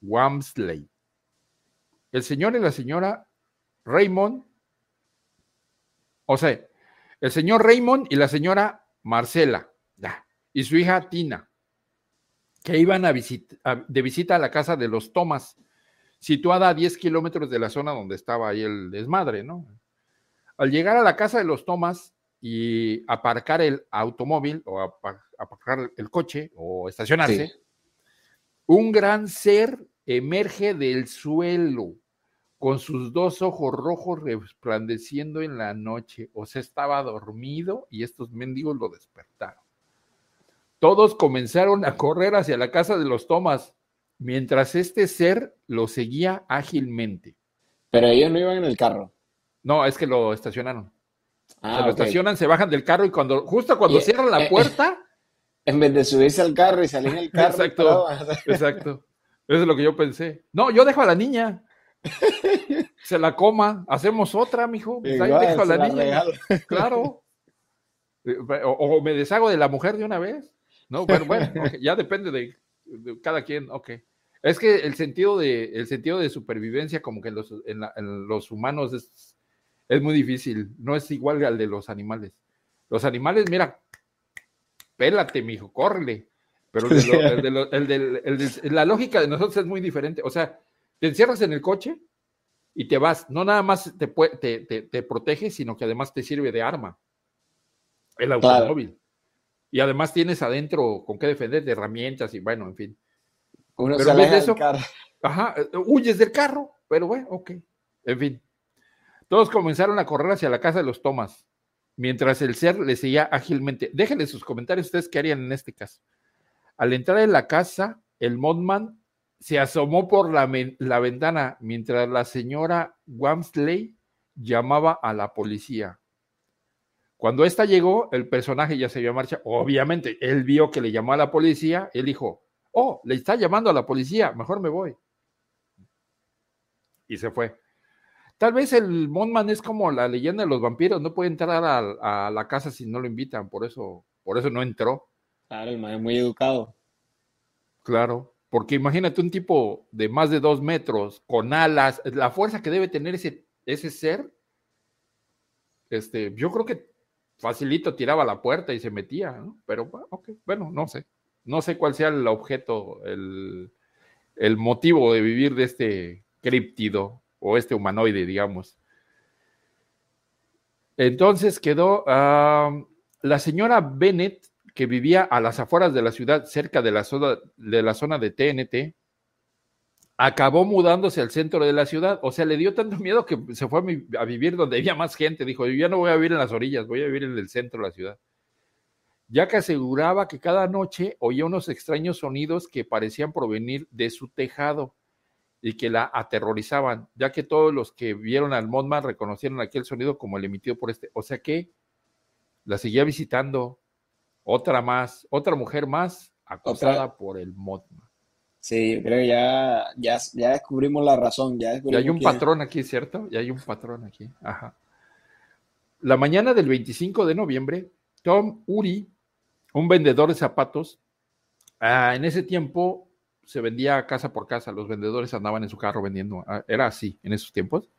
Wamsley. El señor y la señora Raymond. O sea, el señor Raymond y la señora Marcela. Y su hija Tina que iban a visit a, de visita a la casa de los Thomas. situada a 10 kilómetros de la zona donde estaba ahí el desmadre, ¿no? Al llegar a la casa de los Thomas y aparcar el automóvil o aparcar el coche o estacionarse, un gran ser emerge del suelo con sus dos ojos rojos resplandeciendo en la noche. O sea, estaba dormido y estos mendigos lo despertaron. Todos comenzaron a correr hacia la casa de los Thomas, mientras este ser lo seguía ágilmente. Pero ellos no iban en el carro. No, es que lo estacionaron. Ah, se lo estacionan, se bajan del carro y cuando, justo cuando cierran la eh, puerta. En vez de subirse al carro y salir en el carro. Exacto. exacto. Eso es lo que yo pensé. No, yo dejo a la niña. Se la coma, hacemos otra, mijo. Pues ahí dejo a la niña. Claro. Eh, o, me deshago de la mujer de una vez. No, bueno, bueno, ya depende de, cada quien. Ok. Es que el sentido de, el sentido de supervivencia, como que los, en, los humanos es, es muy difícil. No es igual al de los animales. Los animales, mira, pélate, mijo, córrele. Pero el de, la lógica de nosotros es muy diferente. O sea, te encierras en el coche y te vas. No nada más te, te, te, protege, sino que además te sirve de arma. El automóvil. Y además tienes adentro con qué defender de herramientas y bueno, en fin. Uno pero se eso, Ajá, eh, huyes del carro, pero bueno, ok. En fin. Todos comenzaron a correr hacia la casa de los Tomas, mientras el ser le seguía ágilmente. Déjenle sus comentarios ustedes qué harían en este caso. Al entrar en la casa, el Modman se asomó por la, ventana mientras la señora Wamsley llamaba a la policía. Cuando ésta llegó, el personaje ya se vio a marcha. Obviamente, él vio que le llamó a la policía. Él dijo, oh, le está llamando a la policía, mejor me voy. Y se fue. Tal vez el Modman es como la leyenda de los vampiros, no puede entrar a, a la casa si no lo invitan, por eso, por eso no entró. Claro, el man es muy educado. Claro, porque imagínate un tipo de más de dos metros, con alas, la fuerza que debe tener ese, ese ser, este, yo creo que facilito tiraba la puerta y se metía, ¿no? Pero, ok, bueno, no sé. No sé cuál sea el objeto, el, motivo de vivir de este críptido o este humanoide, digamos. Entonces quedó ah, la señora Bennett que vivía a las afueras de la ciudad, cerca de la zona de, la zona de TNT, acabó mudándose al centro de la ciudad. O sea, le dio tanto miedo que se fue a, vivir donde había más gente. Dijo, yo ya no voy a vivir en las orillas, voy a vivir en el centro de la ciudad. Ya que aseguraba que cada noche oía unos extraños sonidos que parecían provenir de su tejado y que la aterrorizaban, ya que todos los que vieron al Mothman reconocieron aquel sonido como el emitido por este. O sea que la seguía visitando, otra más, otra mujer más acosada por el Motma. Sí, yo creo que ya, ya, ya descubrimos la razón. Ya, hay un patrón aquí, ¿cierto? Ya hay un patrón aquí. Ajá. La mañana del 25 de noviembre, Tom Uri, un vendedor de zapatos, ah, en ese tiempo se vendía casa por casa, los vendedores andaban en su carro vendiendo, ah, era así en esos tiempos.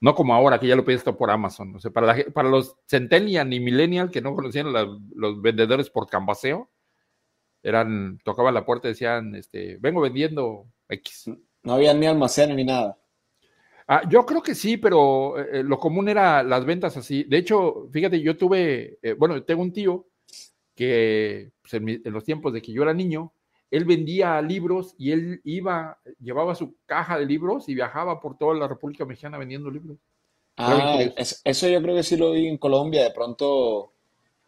No como ahora, que ya lo pides esto por Amazon. O sea, para, para los Centennial y Millennial que no conocían los vendedores por cambaseo, eran, tocaban la puerta y decían, este, vengo vendiendo X. No había ni almacenes ni nada. Ah, yo creo que sí, pero eh, eh, lo común era las ventas así. De hecho, fíjate, yo tuve, eh, bueno, tengo un tío que pues, en, los tiempos de que yo era niño, él vendía libros y él iba, llevaba su caja de libros y viajaba por toda la República Mexicana vendiendo libros. Ah, eso yo creo que sí lo vi en Colombia, de pronto,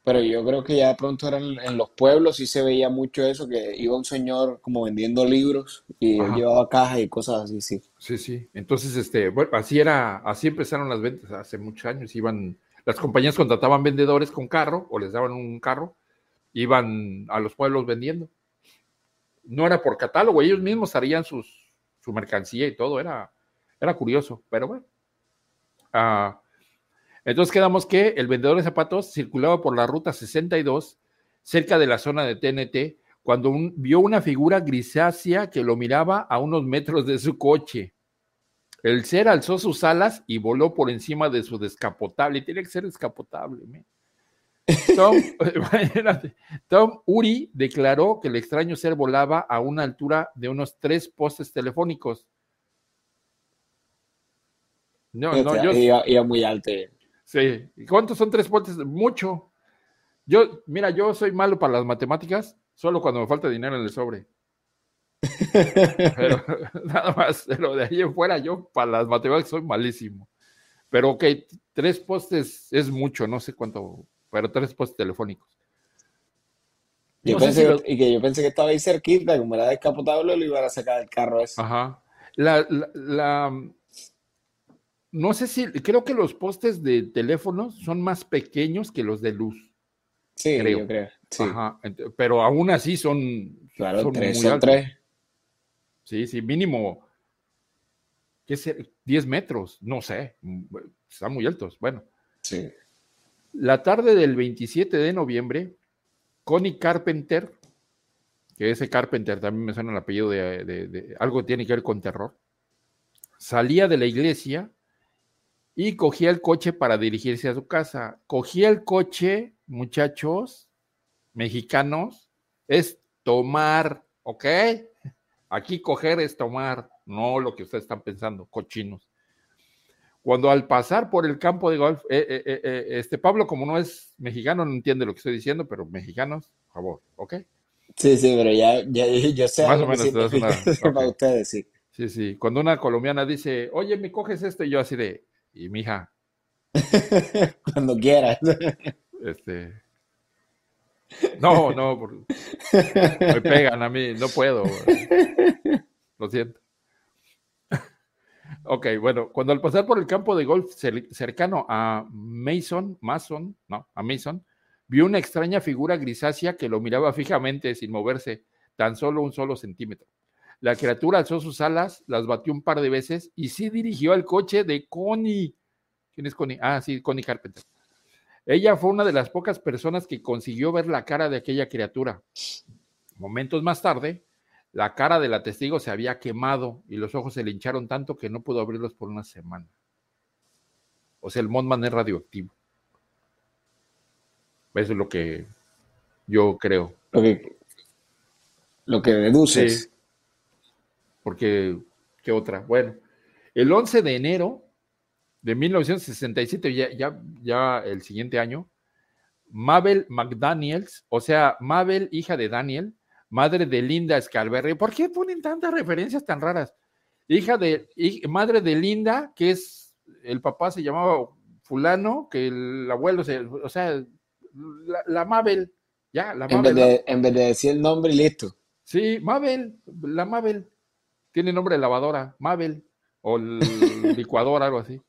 pero yo creo que ya de pronto eran en los pueblos sí se veía mucho eso, que iba un señor como vendiendo libros y él llevaba cajas y cosas así, sí. Sí, sí. Entonces, este, bueno, así era, así empezaron las ventas hace muchos años. Iban, las compañías contrataban vendedores con carro o les daban un carro, iban a los pueblos vendiendo no era por catálogo, ellos mismos harían sus, su mercancía y todo, era, era curioso, pero bueno. Ah, entonces quedamos que el vendedor de zapatos circulaba por la ruta 62, cerca de la zona de TNT, cuando vio una figura grisácea que lo miraba a unos metros de su coche. El ser alzó sus alas y voló por encima de su descapotable. Tiene que ser descapotable. ¿me? Tom, Uri declaró que el extraño ser volaba a una altura de unos tres postes telefónicos. No, no, yo... Iba, iba muy alto. Sí. ¿Cuántos son tres postes? Mucho. Yo, mira, yo soy malo para las matemáticas, solo cuando me falta dinero en el sobre. Pero nada más, lo de ahí en fuera, yo para las matemáticas soy malísimo. Pero ok, tres postes es mucho, no sé cuánto, pero tres postes telefónicos. Yo pensé, y que yo pensé que estaba ahí cerquita, como era descapotable, lo iban a sacar del carro ese. Ajá. La, la, no sé si, creo que los postes de teléfonos son más pequeños que los de luz. Sí, creo. yo creo. Ajá. Pero aún así son. Claro, son tres, son tres. Sí, sí, mínimo ¿qué ser? 10 metros, no sé, están muy altos. Bueno. Sí. La tarde del 27 de noviembre, Connie Carpenter, que ese Carpenter también me suena el apellido de, de, algo que tiene que ver con terror, salía de la iglesia y cogía el coche para dirigirse a su casa. Cogía el coche, muchachos mexicanos, es tomar, ¿ok? Aquí coger es tomar no lo que ustedes están pensando, cochinos. Cuando al pasar por el campo de golf, eh, eh, eh, este Pablo, como no es mexicano, no entiende lo que estoy diciendo, pero mexicanos, por favor, ¿ok? Sí, sí, pero ya, ya yo sé. Más o menos, para ustedes, sí. Sí, sí. Cuando una colombiana dice, oye, me coges esto, y yo así de, y mija. Cuando quieras. Este. No, no, me pegan a mí, no puedo. Lo siento. Ok, bueno, cuando al pasar por el campo de golf cercano a Mason, Mason, no, a Mason, vio una extraña figura grisácea que lo miraba fijamente sin moverse tan solo un solo centímetro. La criatura alzó sus alas, las batió un par de veces y sí dirigió al coche de Connie. ¿Quién es Connie? Ah, sí, Connie Carpenter. Ella fue una de las pocas personas que consiguió ver la cara de aquella criatura. Momentos más tarde, la cara de la testigo se había quemado y los ojos se le hincharon tanto que no pudo abrirlos por una semana. O sea, el Mothman es radioactivo. Eso es lo que yo creo. Lo que, lo que deduces. Porque, ¿qué otra? Bueno, el 11 de enero de 1967, ya, ya, ya el siguiente año, Mabel McDaniels, o sea, Mabel, hija de Daniel, madre de Linda Scarberry. ¿Por qué ponen tantas referencias tan raras? Hija de, madre de Linda, que es, el papá se llamaba fulano, que el abuelo se, o sea, la, Mabel, ya, la Mabel. En vez, de, en vez de decir el nombre listo. Sí, Mabel, la Mabel, tiene nombre de lavadora, Mabel, o licuadora, algo así.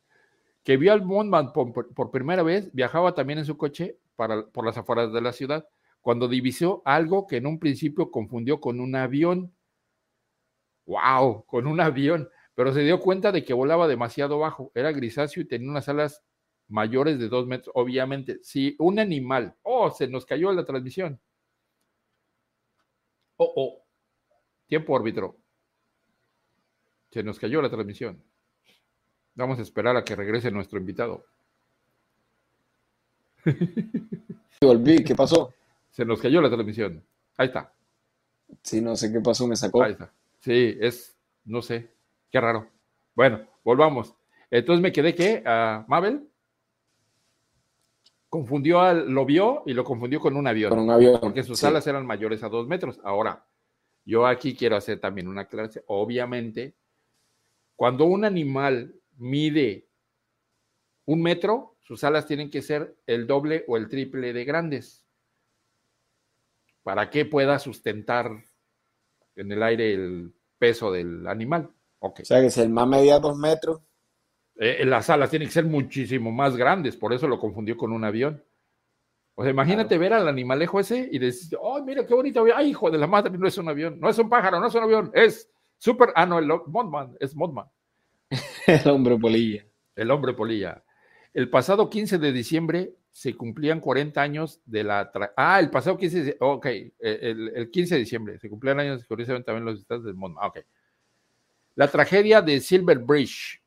Que vio al Montman por, por, primera vez, viajaba también en su coche para, por las afueras de la ciudad cuando divisó algo que en un principio confundió con un avión. ¡Wow! Con un avión. Pero se dio cuenta de que volaba demasiado bajo. Era grisáceo y tenía unas alas mayores de dos metros. Obviamente, si un animal. ¡Oh! Se nos cayó la transmisión. ¡Oh! ¡Oh! Tiempo árbitro. Se nos cayó la transmisión. Vamos a esperar a que regrese nuestro invitado. Volví, ¿qué pasó? Se nos cayó la transmisión. Ahí está. Sí, no sé qué pasó, me sacó. Ahí está. Sí, es, no sé, qué raro. Bueno, volvamos. Entonces me quedé que a Mabel confundió al, lo vio y lo confundió con un avión. Con un avión. Porque sus alas eran mayores a dos metros. Ahora, yo aquí quiero hacer también una aclaración. Obviamente, cuando un animal mide un metro, sus alas tienen que ser el doble o el triple de grandes para que pueda sustentar en el aire el peso del animal. Okay. O sea que si el más medía dos metros. Eh, las alas tienen que ser muchísimo más grandes, por eso lo confundió con un avión. O sea, imagínate ver al animalejo ese y decir, oh, mira qué bonito avión. Ay, hijo de la madre, no es un avión, no es un pájaro, no es un avión, es super. Ah, no, el Modman, es Modman. el hombre polilla. El hombre polilla. El pasado 15 de diciembre se cumplían 40 años de la... Ah, el pasado 15 de ok, el, 15 de diciembre, se cumplían años, curiosamente también los estados del. Ah, ok. La tragedia de Silver Bridge.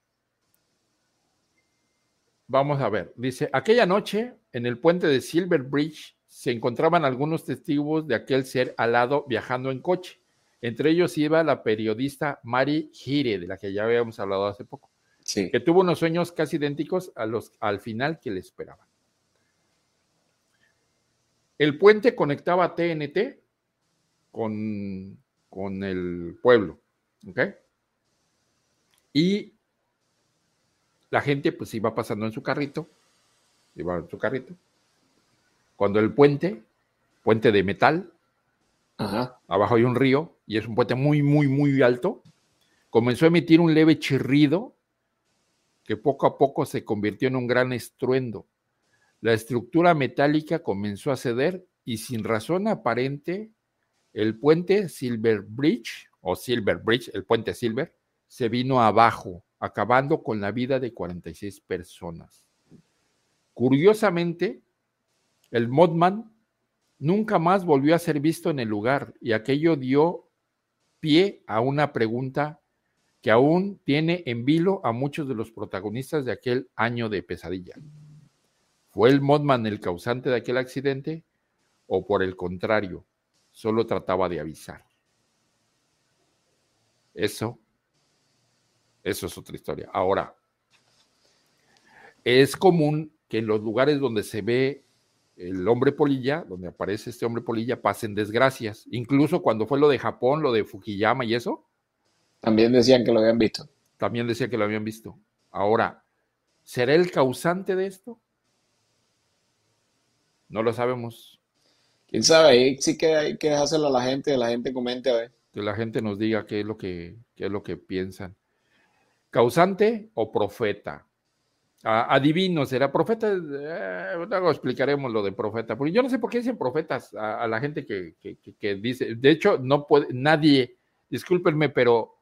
Vamos a ver, dice, aquella noche en el puente de Silver Bridge se encontraban algunos testigos de aquel ser alado viajando en coche. Entre ellos iba la periodista Mary Gire, de la que ya habíamos hablado hace poco. Sí. que tuvo unos sueños casi idénticos a los, al final que le esperaban. El puente conectaba TNT con, con el pueblo, ¿ok? Y la gente pues iba pasando en su carrito, iba en su carrito. Cuando el puente, puente de metal, Abajo hay un río y es un puente muy, muy, muy alto, comenzó a emitir un leve chirrido que poco a poco se convirtió en un gran estruendo. La estructura metálica comenzó a ceder y sin razón aparente, el puente Silver Bridge, o Silver Bridge, el puente Silver, se vino abajo, acabando con la vida de 46 personas. Curiosamente, el Modman nunca más volvió a ser visto en el lugar y aquello dio pie a una pregunta que aún tiene en vilo a muchos de los protagonistas de aquel año de pesadilla. ¿Fue el Modman el causante de aquel accidente o por el contrario, solo trataba de avisar? Eso, eso es otra historia. Ahora, es común que en los lugares donde se ve el hombre polilla, donde aparece este hombre polilla, pasen desgracias. Incluso cuando fue lo de Japón, lo de Fukuyama y eso, También decían que lo habían visto. también decía que lo habían visto. Ahora, ¿será el causante de esto? No lo sabemos. Quién sabe, ahí sí que hay que dejárselo a la gente, la gente comente a ver. Que la gente nos diga qué es lo que, qué es lo que piensan. ¿Causante o profeta? Adivino, ¿será profeta? Eh, luego explicaremos lo de profeta. Porque yo no sé por qué dicen profetas a, a la gente que, que- que- que dice. De hecho, no puede, nadie, discúlpenme, pero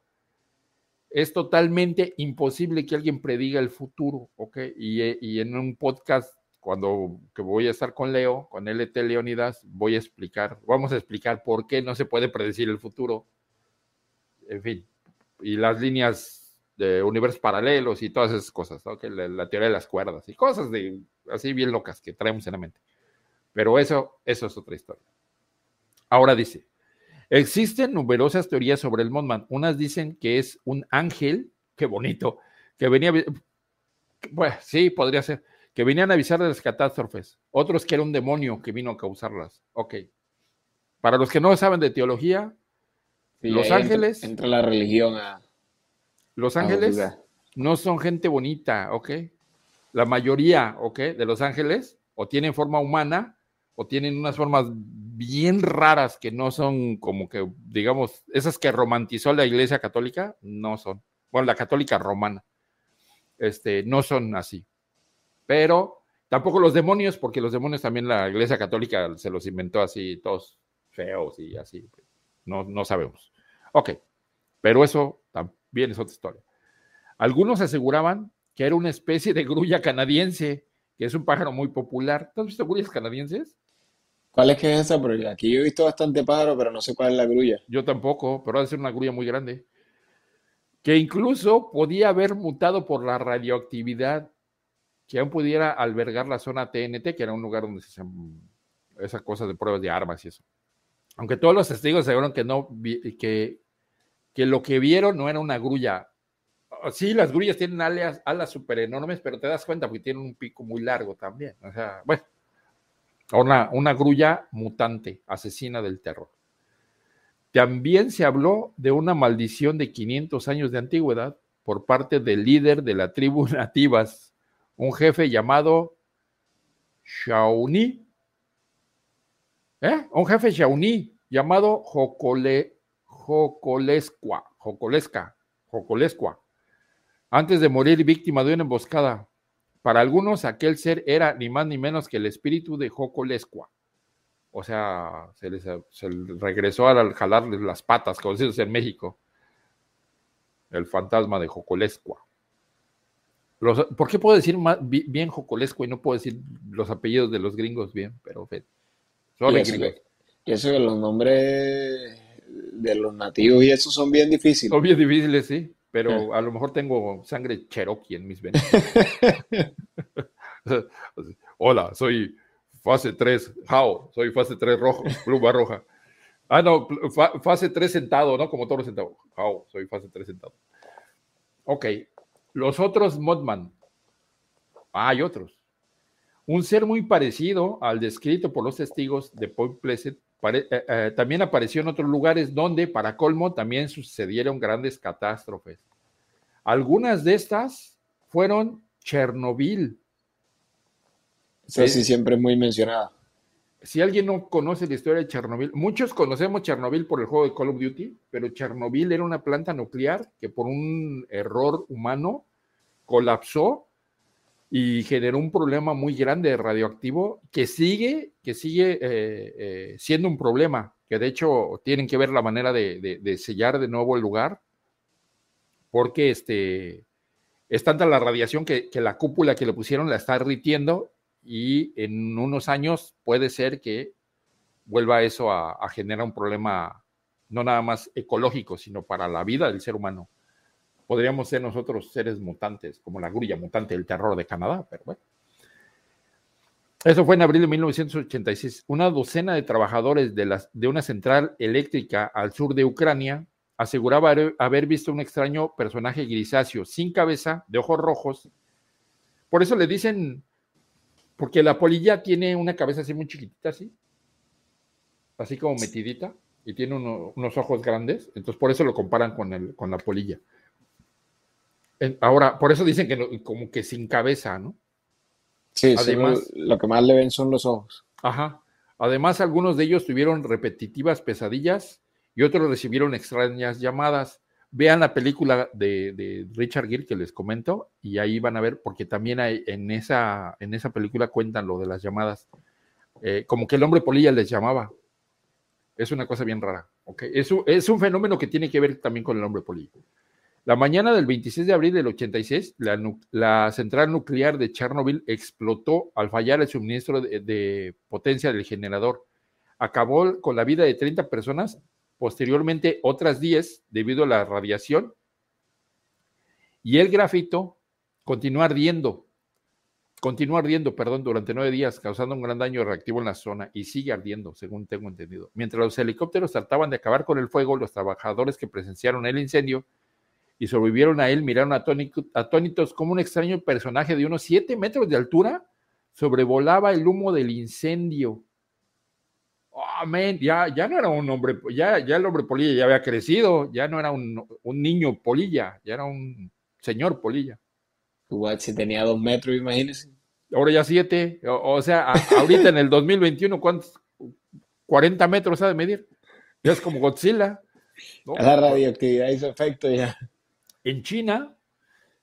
es totalmente imposible que alguien prediga el futuro, ¿ok? Y, eh, y en un podcast, cuando que voy a estar con Leo, con LT Leonidas, voy a explicar, vamos a explicar por qué no se puede predecir el futuro. En fin, y las líneas de universos paralelos y todas esas cosas, ¿no? Que la, la teoría de las cuerdas y cosas de así bien locas que traemos en la mente. Pero eso, eso es otra historia. Ahora dice, existen numerosas teorías sobre el Mothman. Unas dicen que es un ángel, qué bonito, que venía, bueno, sí, podría ser, que venían a avisar de las catástrofes. Otros que era un demonio que vino a causarlas. Ok. Para los que no saben de teología, Y Los ahí entra- Ángeles. Entra, la religión a, los ángeles no son gente bonita, ¿ok? La mayoría, ¿ok? De los ángeles o tienen forma humana o tienen unas formas bien raras que no son como que, digamos, esas que romantizó la iglesia católica, no son. Bueno, la católica romana, este, no son así. Pero tampoco los demonios, porque los demonios también la iglesia católica se los inventó así, todos feos y así. No, no sabemos. Ok, pero eso también es otra historia. Algunos aseguraban que era una especie de grulla canadiense, que es un pájaro muy popular. ¿Tú has visto grullas canadienses? ¿Cuál es que es esa? Porque aquí yo he visto bastante pájaro, pero no sé cuál es la grulla. Yo tampoco, pero ha de ser una grulla muy grande. Que incluso podía haber mutado por la radioactividad que aún pudiera albergar la zona TNT, que era un lugar donde se hacían esas cosas de pruebas de armas y eso. Aunque todos los testigos aseguraron que no, que, que lo que vieron no era una grulla. Sí, las grullas tienen alas, alas súper enormes, pero te das cuenta porque tienen un pico muy largo también. O sea, bueno, una, una grulla mutante, asesina del terror. También se habló de una maldición de 500 años de antigüedad por parte del líder de la tribu nativas, un jefe llamado Shawnee. ¿Eh? Un jefe Shawnee llamado Jocole, Jocolescua, Jocolesca, Jocolescua, antes de morir víctima de una emboscada. Para algunos, aquel ser era ni más ni menos que el espíritu de Jocolescua. O sea, se les se les regresó al jalarles las patas, como decimos en México. El fantasma de Jocolescua. Los- ¿Por qué puedo decir más, bi- bien Jocolescua y no puedo decir los apellidos de los gringos bien? Pero Y eso, gringos. que, y eso que los nombres de los nativos y eso son bien difíciles. Son bien difíciles, sí, pero a lo mejor tengo sangre cherokee en mis venas. Hola, soy fase 3, Jao, soy fase 3 rojo, pluma roja. Ah, no, fa- fase 3 sentado, ¿no? Como toro sentado. Jao, soy fase 3 sentado. Ok. Los otros Modman. Ah, hay otros. Un ser muy parecido al descrito por los testigos de Point Pleasant eh, eh, también apareció en otros lugares donde, para colmo, también sucedieron grandes catástrofes. Algunas de estas fueron Chernobyl. Eso sí, siempre muy mencionada. Si alguien no conoce la historia de Chernobyl, muchos conocemos Chernobyl por el juego de Call of Duty, pero Chernobyl era una planta nuclear que por un error humano colapsó y generó un problema muy grande radioactivo que sigue, que sigue eh, eh, siendo un problema, que de hecho tienen que ver la manera de, sellar de nuevo el lugar, porque este, es tanta la radiación que, la cúpula que le pusieron la está derritiendo y en unos años puede ser que vuelva eso a generar un problema no nada más ecológico, sino para la vida del ser humano podríamos ser nosotros seres mutantes, como la grulla mutante del terror de Canadá, pero bueno. Eso fue en abril de 1986. Una docena de trabajadores de, de una central eléctrica al sur de Ucrania aseguraba haber visto un extraño personaje grisáceo, sin cabeza, de ojos rojos. Por eso le dicen, porque la polilla tiene una cabeza así muy chiquitita, así, así como metidita, y tiene unos ojos grandes, entonces por eso lo comparan con, el, con la polilla. Ahora, por eso dicen que como que sin cabeza, ¿no? Sí, Además, lo que más le ven son los ojos. Ajá. Además, algunos de ellos tuvieron repetitivas pesadillas y otros recibieron extrañas llamadas. Vean la película de, Richard Gere que les comento y ahí van a ver, porque también hay, en, esa, en esa película cuentan lo de las llamadas. Eh, como que el hombre polilla les llamaba. Es una cosa bien rara. ¿okay? Es, es un fenómeno que tiene que ver también con el hombre polilla. La mañana del 26 de abril del 86, la, central nuclear de Chernobyl explotó al fallar el suministro de, potencia del generador. Acabó con la vida de 30 personas, posteriormente otras 10 debido a la radiación. Y el grafito continuó ardiendo, continuó ardiendo, perdón, durante nueve días, causando un gran daño reactivo en la zona y sigue ardiendo, según tengo entendido. Mientras los helicópteros trataban de acabar con el fuego, los trabajadores que presenciaron el incendio y sobrevivieron a él miraron atónitos como un extraño personaje de unos 7 metros de altura sobrevolaba el humo del incendio. Oh, ya, ya no era un hombre, ya, ya el hombre polilla ya había crecido, ya no era un, niño polilla, ya era un señor polilla. Si tenía dos metros, imagínese. Ahora ya siete, o, sea, ahorita en el 2021, ¿cuántos? 40 metros ha de medir. Ya es como Godzilla. La radioactividad hizo efecto ya. En China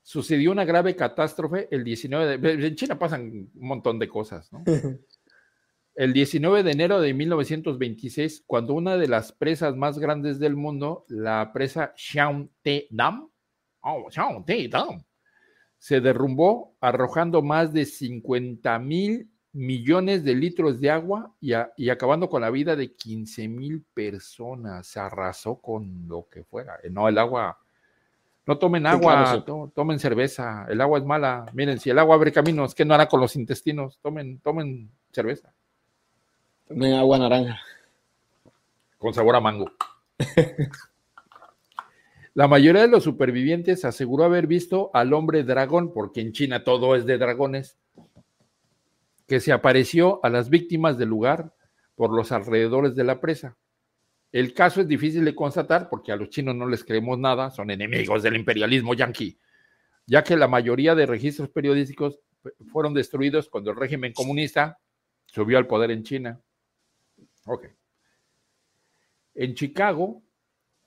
sucedió una grave catástrofe el 19 de... En China pasan un montón de cosas, ¿no? El 19 de enero de 1926, cuando una de las presas más grandes del mundo, la presa Xiaote Dam, oh, Dam, se derrumbó arrojando más de 50 mil millones de litros de agua y, y, acabando con la vida de 15 mil personas. Se arrasó con lo que fuera. No, el agua no tomen agua, tomen cerveza. El agua es mala. Miren, si el agua abre caminos, ¿qué no hará con los intestinos? Tomen, tomen cerveza. Tomen agua naranja. Con sabor a mango. La mayoría de los supervivientes aseguró haber visto al hombre dragón, porque en China todo es de dragones, que se apareció a las víctimas del lugar por los alrededores de la presa. El caso es difícil de constatar porque a los chinos no les creemos nada, son enemigos del imperialismo yanqui, ya que la mayoría de registros periodísticos fueron destruidos cuando el régimen comunista subió al poder en China. Ok. En Chicago,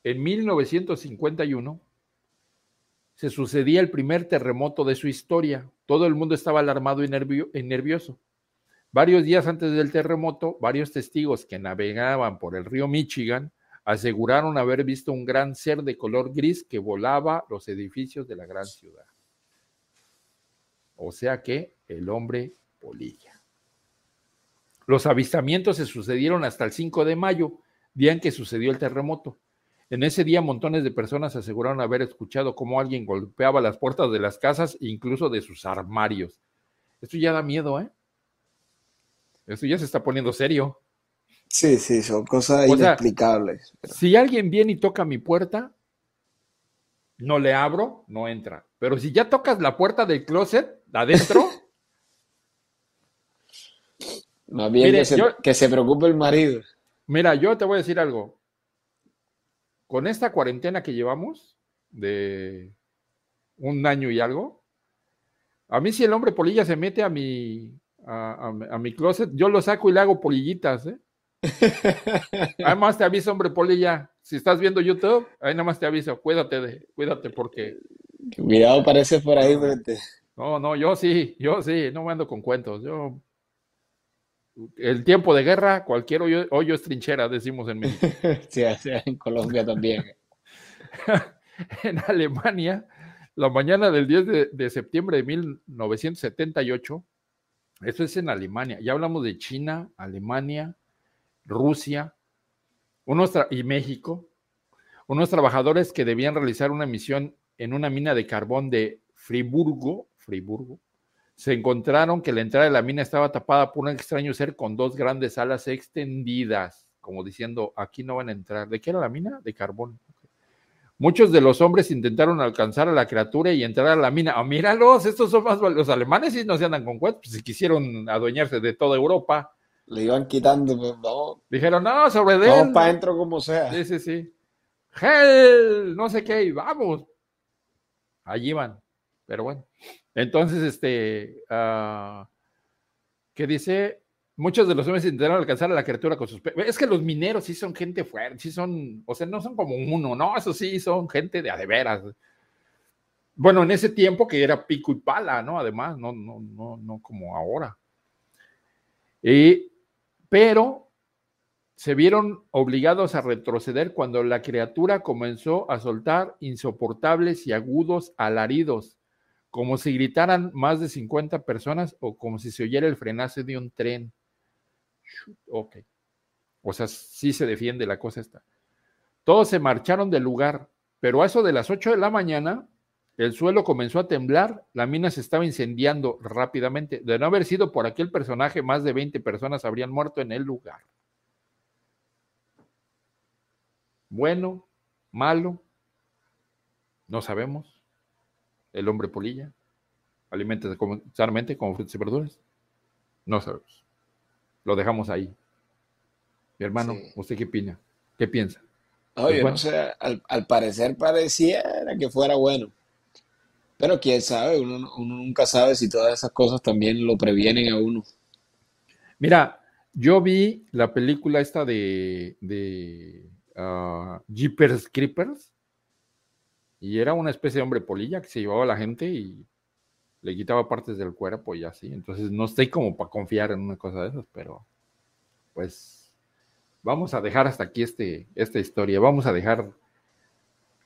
en 1951, se sucedía el primer terremoto de su historia. Todo el mundo estaba alarmado y, y nervioso. Varios días antes del terremoto, varios testigos que navegaban por el río Michigan aseguraron haber visto un gran ser de color gris que volaba los edificios de la gran ciudad. O sea que el hombre polilla. Los avistamientos se sucedieron hasta el 5 de mayo, día en que sucedió el terremoto. En ese día montones de personas aseguraron haber escuchado cómo alguien golpeaba las puertas de las casas incluso de sus armarios. Esto ya da miedo, ¿eh? Esto ya se está poniendo serio. Sí, sí, son cosas inexplicables. Si alguien viene y toca mi puerta, no le abro, no entra. Pero si ya tocas la puerta del closet, adentro. Más bien que, se, que se preocupe el marido. Mira, yo te voy a decir algo. Con esta cuarentena que llevamos, de un año y algo, a mí si el hombre polilla se mete a mi, a, mi closet, yo lo saco y le hago polillitas, ¿eh? Además te aviso, hombre polilla, si estás viendo YouTube, ahí nada más te aviso, cuídate de, cuídate porque. Cuidado, parece por ahí frente. No, no, yo sí, yo sí, no me ando con cuentos. Yo. El tiempo de guerra, cualquier hoyo, es trinchera, decimos en México. sí, en Colombia también. en Alemania, la mañana del 10 de, de septiembre de 1978, eso es en Alemania, ya hablamos de China, Alemania, Rusia, unos y México, unos trabajadores que debían realizar una misión en una mina de carbón de Friburgo, Friburgo, se encontraron que la entrada de la mina estaba tapada por un extraño ser con dos grandes alas extendidas, como diciendo, aquí no van a entrar. ¿De qué era la mina? De carbón. Muchos de los hombres intentaron alcanzar a la criatura y entrar a la mina. Ah, míralos, estos son más los alemanes y no se andan con cuentos, pues si quisieron adueñarse de toda Europa. Le iban quitando, pues, no. Dijeron, no, sobre él. Vamos para adentro como sea. Sí, sí, sí. Hell, no sé qué, y vamos. Allí van. Pero bueno. Entonces, este, uh, ¿qué dice? Muchos de los hombres intentaron alcanzar a la criatura con sus... Es que los mineros sí son gente fuerte, sí son, o sea, no son como uno, no, eso sí, son gente de a veras. Bueno, en ese tiempo que era pico y pala, ¿no? Además, no, no, no, no como ahora. Y pero se vieron obligados a retroceder cuando la criatura comenzó a soltar insoportables y agudos alaridos, como si gritaran más de 50 personas o como si se oyera el frenazo de un tren. Ok. O sea, sí se defiende la cosa esta. Todos se marcharon del lugar, pero a eso de las 8 de la mañana, el suelo comenzó a temblar, la mina se estaba incendiando rápidamente. De no haber sido por aquel personaje, más de 20 personas habrían muerto en el lugar. Bueno, malo, no sabemos. El hombre polilla, alimenta sanamente con frutas y verduras, no sabemos. Lo dejamos ahí. Mi hermano, ¿usted qué opina? ¿Qué piensa? Oye, no sé, al, al parecer pareciera que fuera bueno. Pero quién sabe, uno, nunca sabe si todas esas cosas también lo previenen a uno. Mira, yo vi la película esta de, de uh, Jeepers Creepers y era una especie de hombre polilla que se llevaba a la gente y le quitaba partes del cuerpo y así. Entonces no estoy como para confiar en una cosa de esas, pero pues vamos a dejar hasta aquí este, esta historia. Vamos a dejar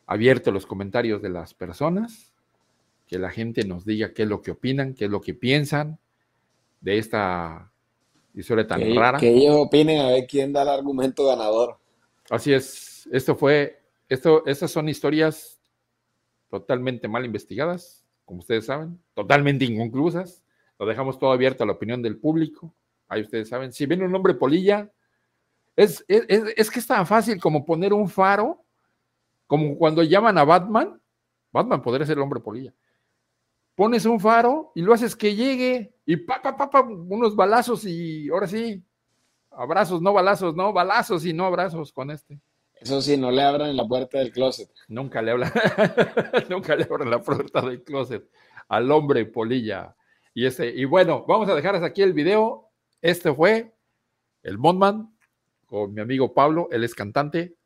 abiertos los comentarios de las personas que la gente nos diga qué es lo que opinan, qué es lo que piensan de esta historia tan rara. Que ellos opinen a ver quién da el argumento ganador. Así es, esto fue, esto, estas son historias totalmente mal investigadas, como ustedes saben, totalmente inconclusas. Lo dejamos todo abierto a la opinión del público. Ahí ustedes saben, si viene un hombre polilla, es, es, es que es tan fácil como poner un faro, como cuando llaman a Batman. Batman podría ser el hombre polilla pones un faro y lo haces que llegue y pa, pa, pa, unos balazos y ahora sí, abrazos, no balazos, no balazos y no abrazos con este. Eso sí, no le abran la puerta del closet. Nunca le abran, nunca le abran la puerta del closet al hombre polilla. Y este, y bueno, vamos a dejar hasta aquí el video. Este fue el Montman con mi amigo Pablo, él es cantante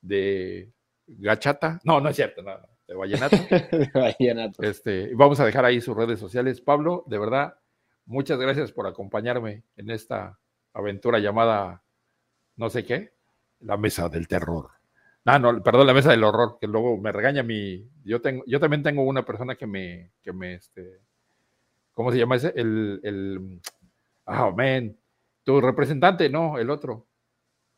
de Gachata. No, no es cierto, no, de Vallenato. Este, vamos a dejar ahí sus redes sociales. Pablo, de verdad, muchas gracias por acompañarme en esta aventura llamada, no sé qué, la mesa del terror. Ah, no, perdón, la mesa del horror, que luego me regaña mi. Yo tengo, yo también tengo una persona que me, que me, este, ¿cómo se llama ese? El, el, ah, oh, man, tu representante, no, el otro.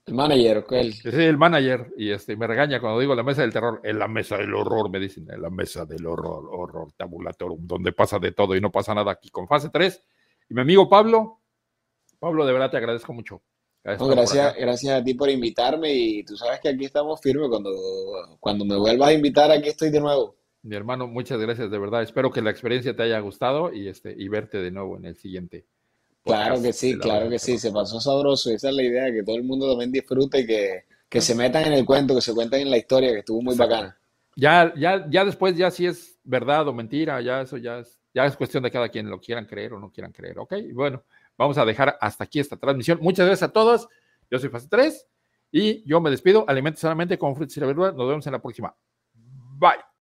El manager, él. Sí, el manager. Y este, me regaña cuando digo la mesa del terror. En la mesa del horror, me dicen. En la mesa del horror, horror tabulatorum, donde pasa de todo y no pasa nada aquí con fase 3. Y mi amigo Pablo, Pablo, de verdad te agradezco mucho. Gracias, gracias, a ti por invitarme y tú sabes que aquí estamos firmes. Cuando, cuando me vuelvas a invitar, aquí estoy de nuevo. Mi hermano, muchas gracias, de verdad. Espero que la experiencia te haya gustado y, este, y verte de nuevo en el siguiente. Claro que sí, claro que sí, se pasó sabroso. Esa es la idea, que todo el mundo también disfrute y que, que se metan en el cuento, que se cuenten en la historia, que estuvo muy bacana. Ya, ya, ya después, ya si es verdad o mentira, ya eso ya es, ya es cuestión de cada quien lo quieran creer o no quieran creer, ¿ok? Bueno, vamos a dejar hasta aquí esta transmisión. Muchas gracias a todos. Yo soy Fase 3 y yo me despido. Alimente solamente con frutas y verduras. Nos vemos en la próxima. Bye.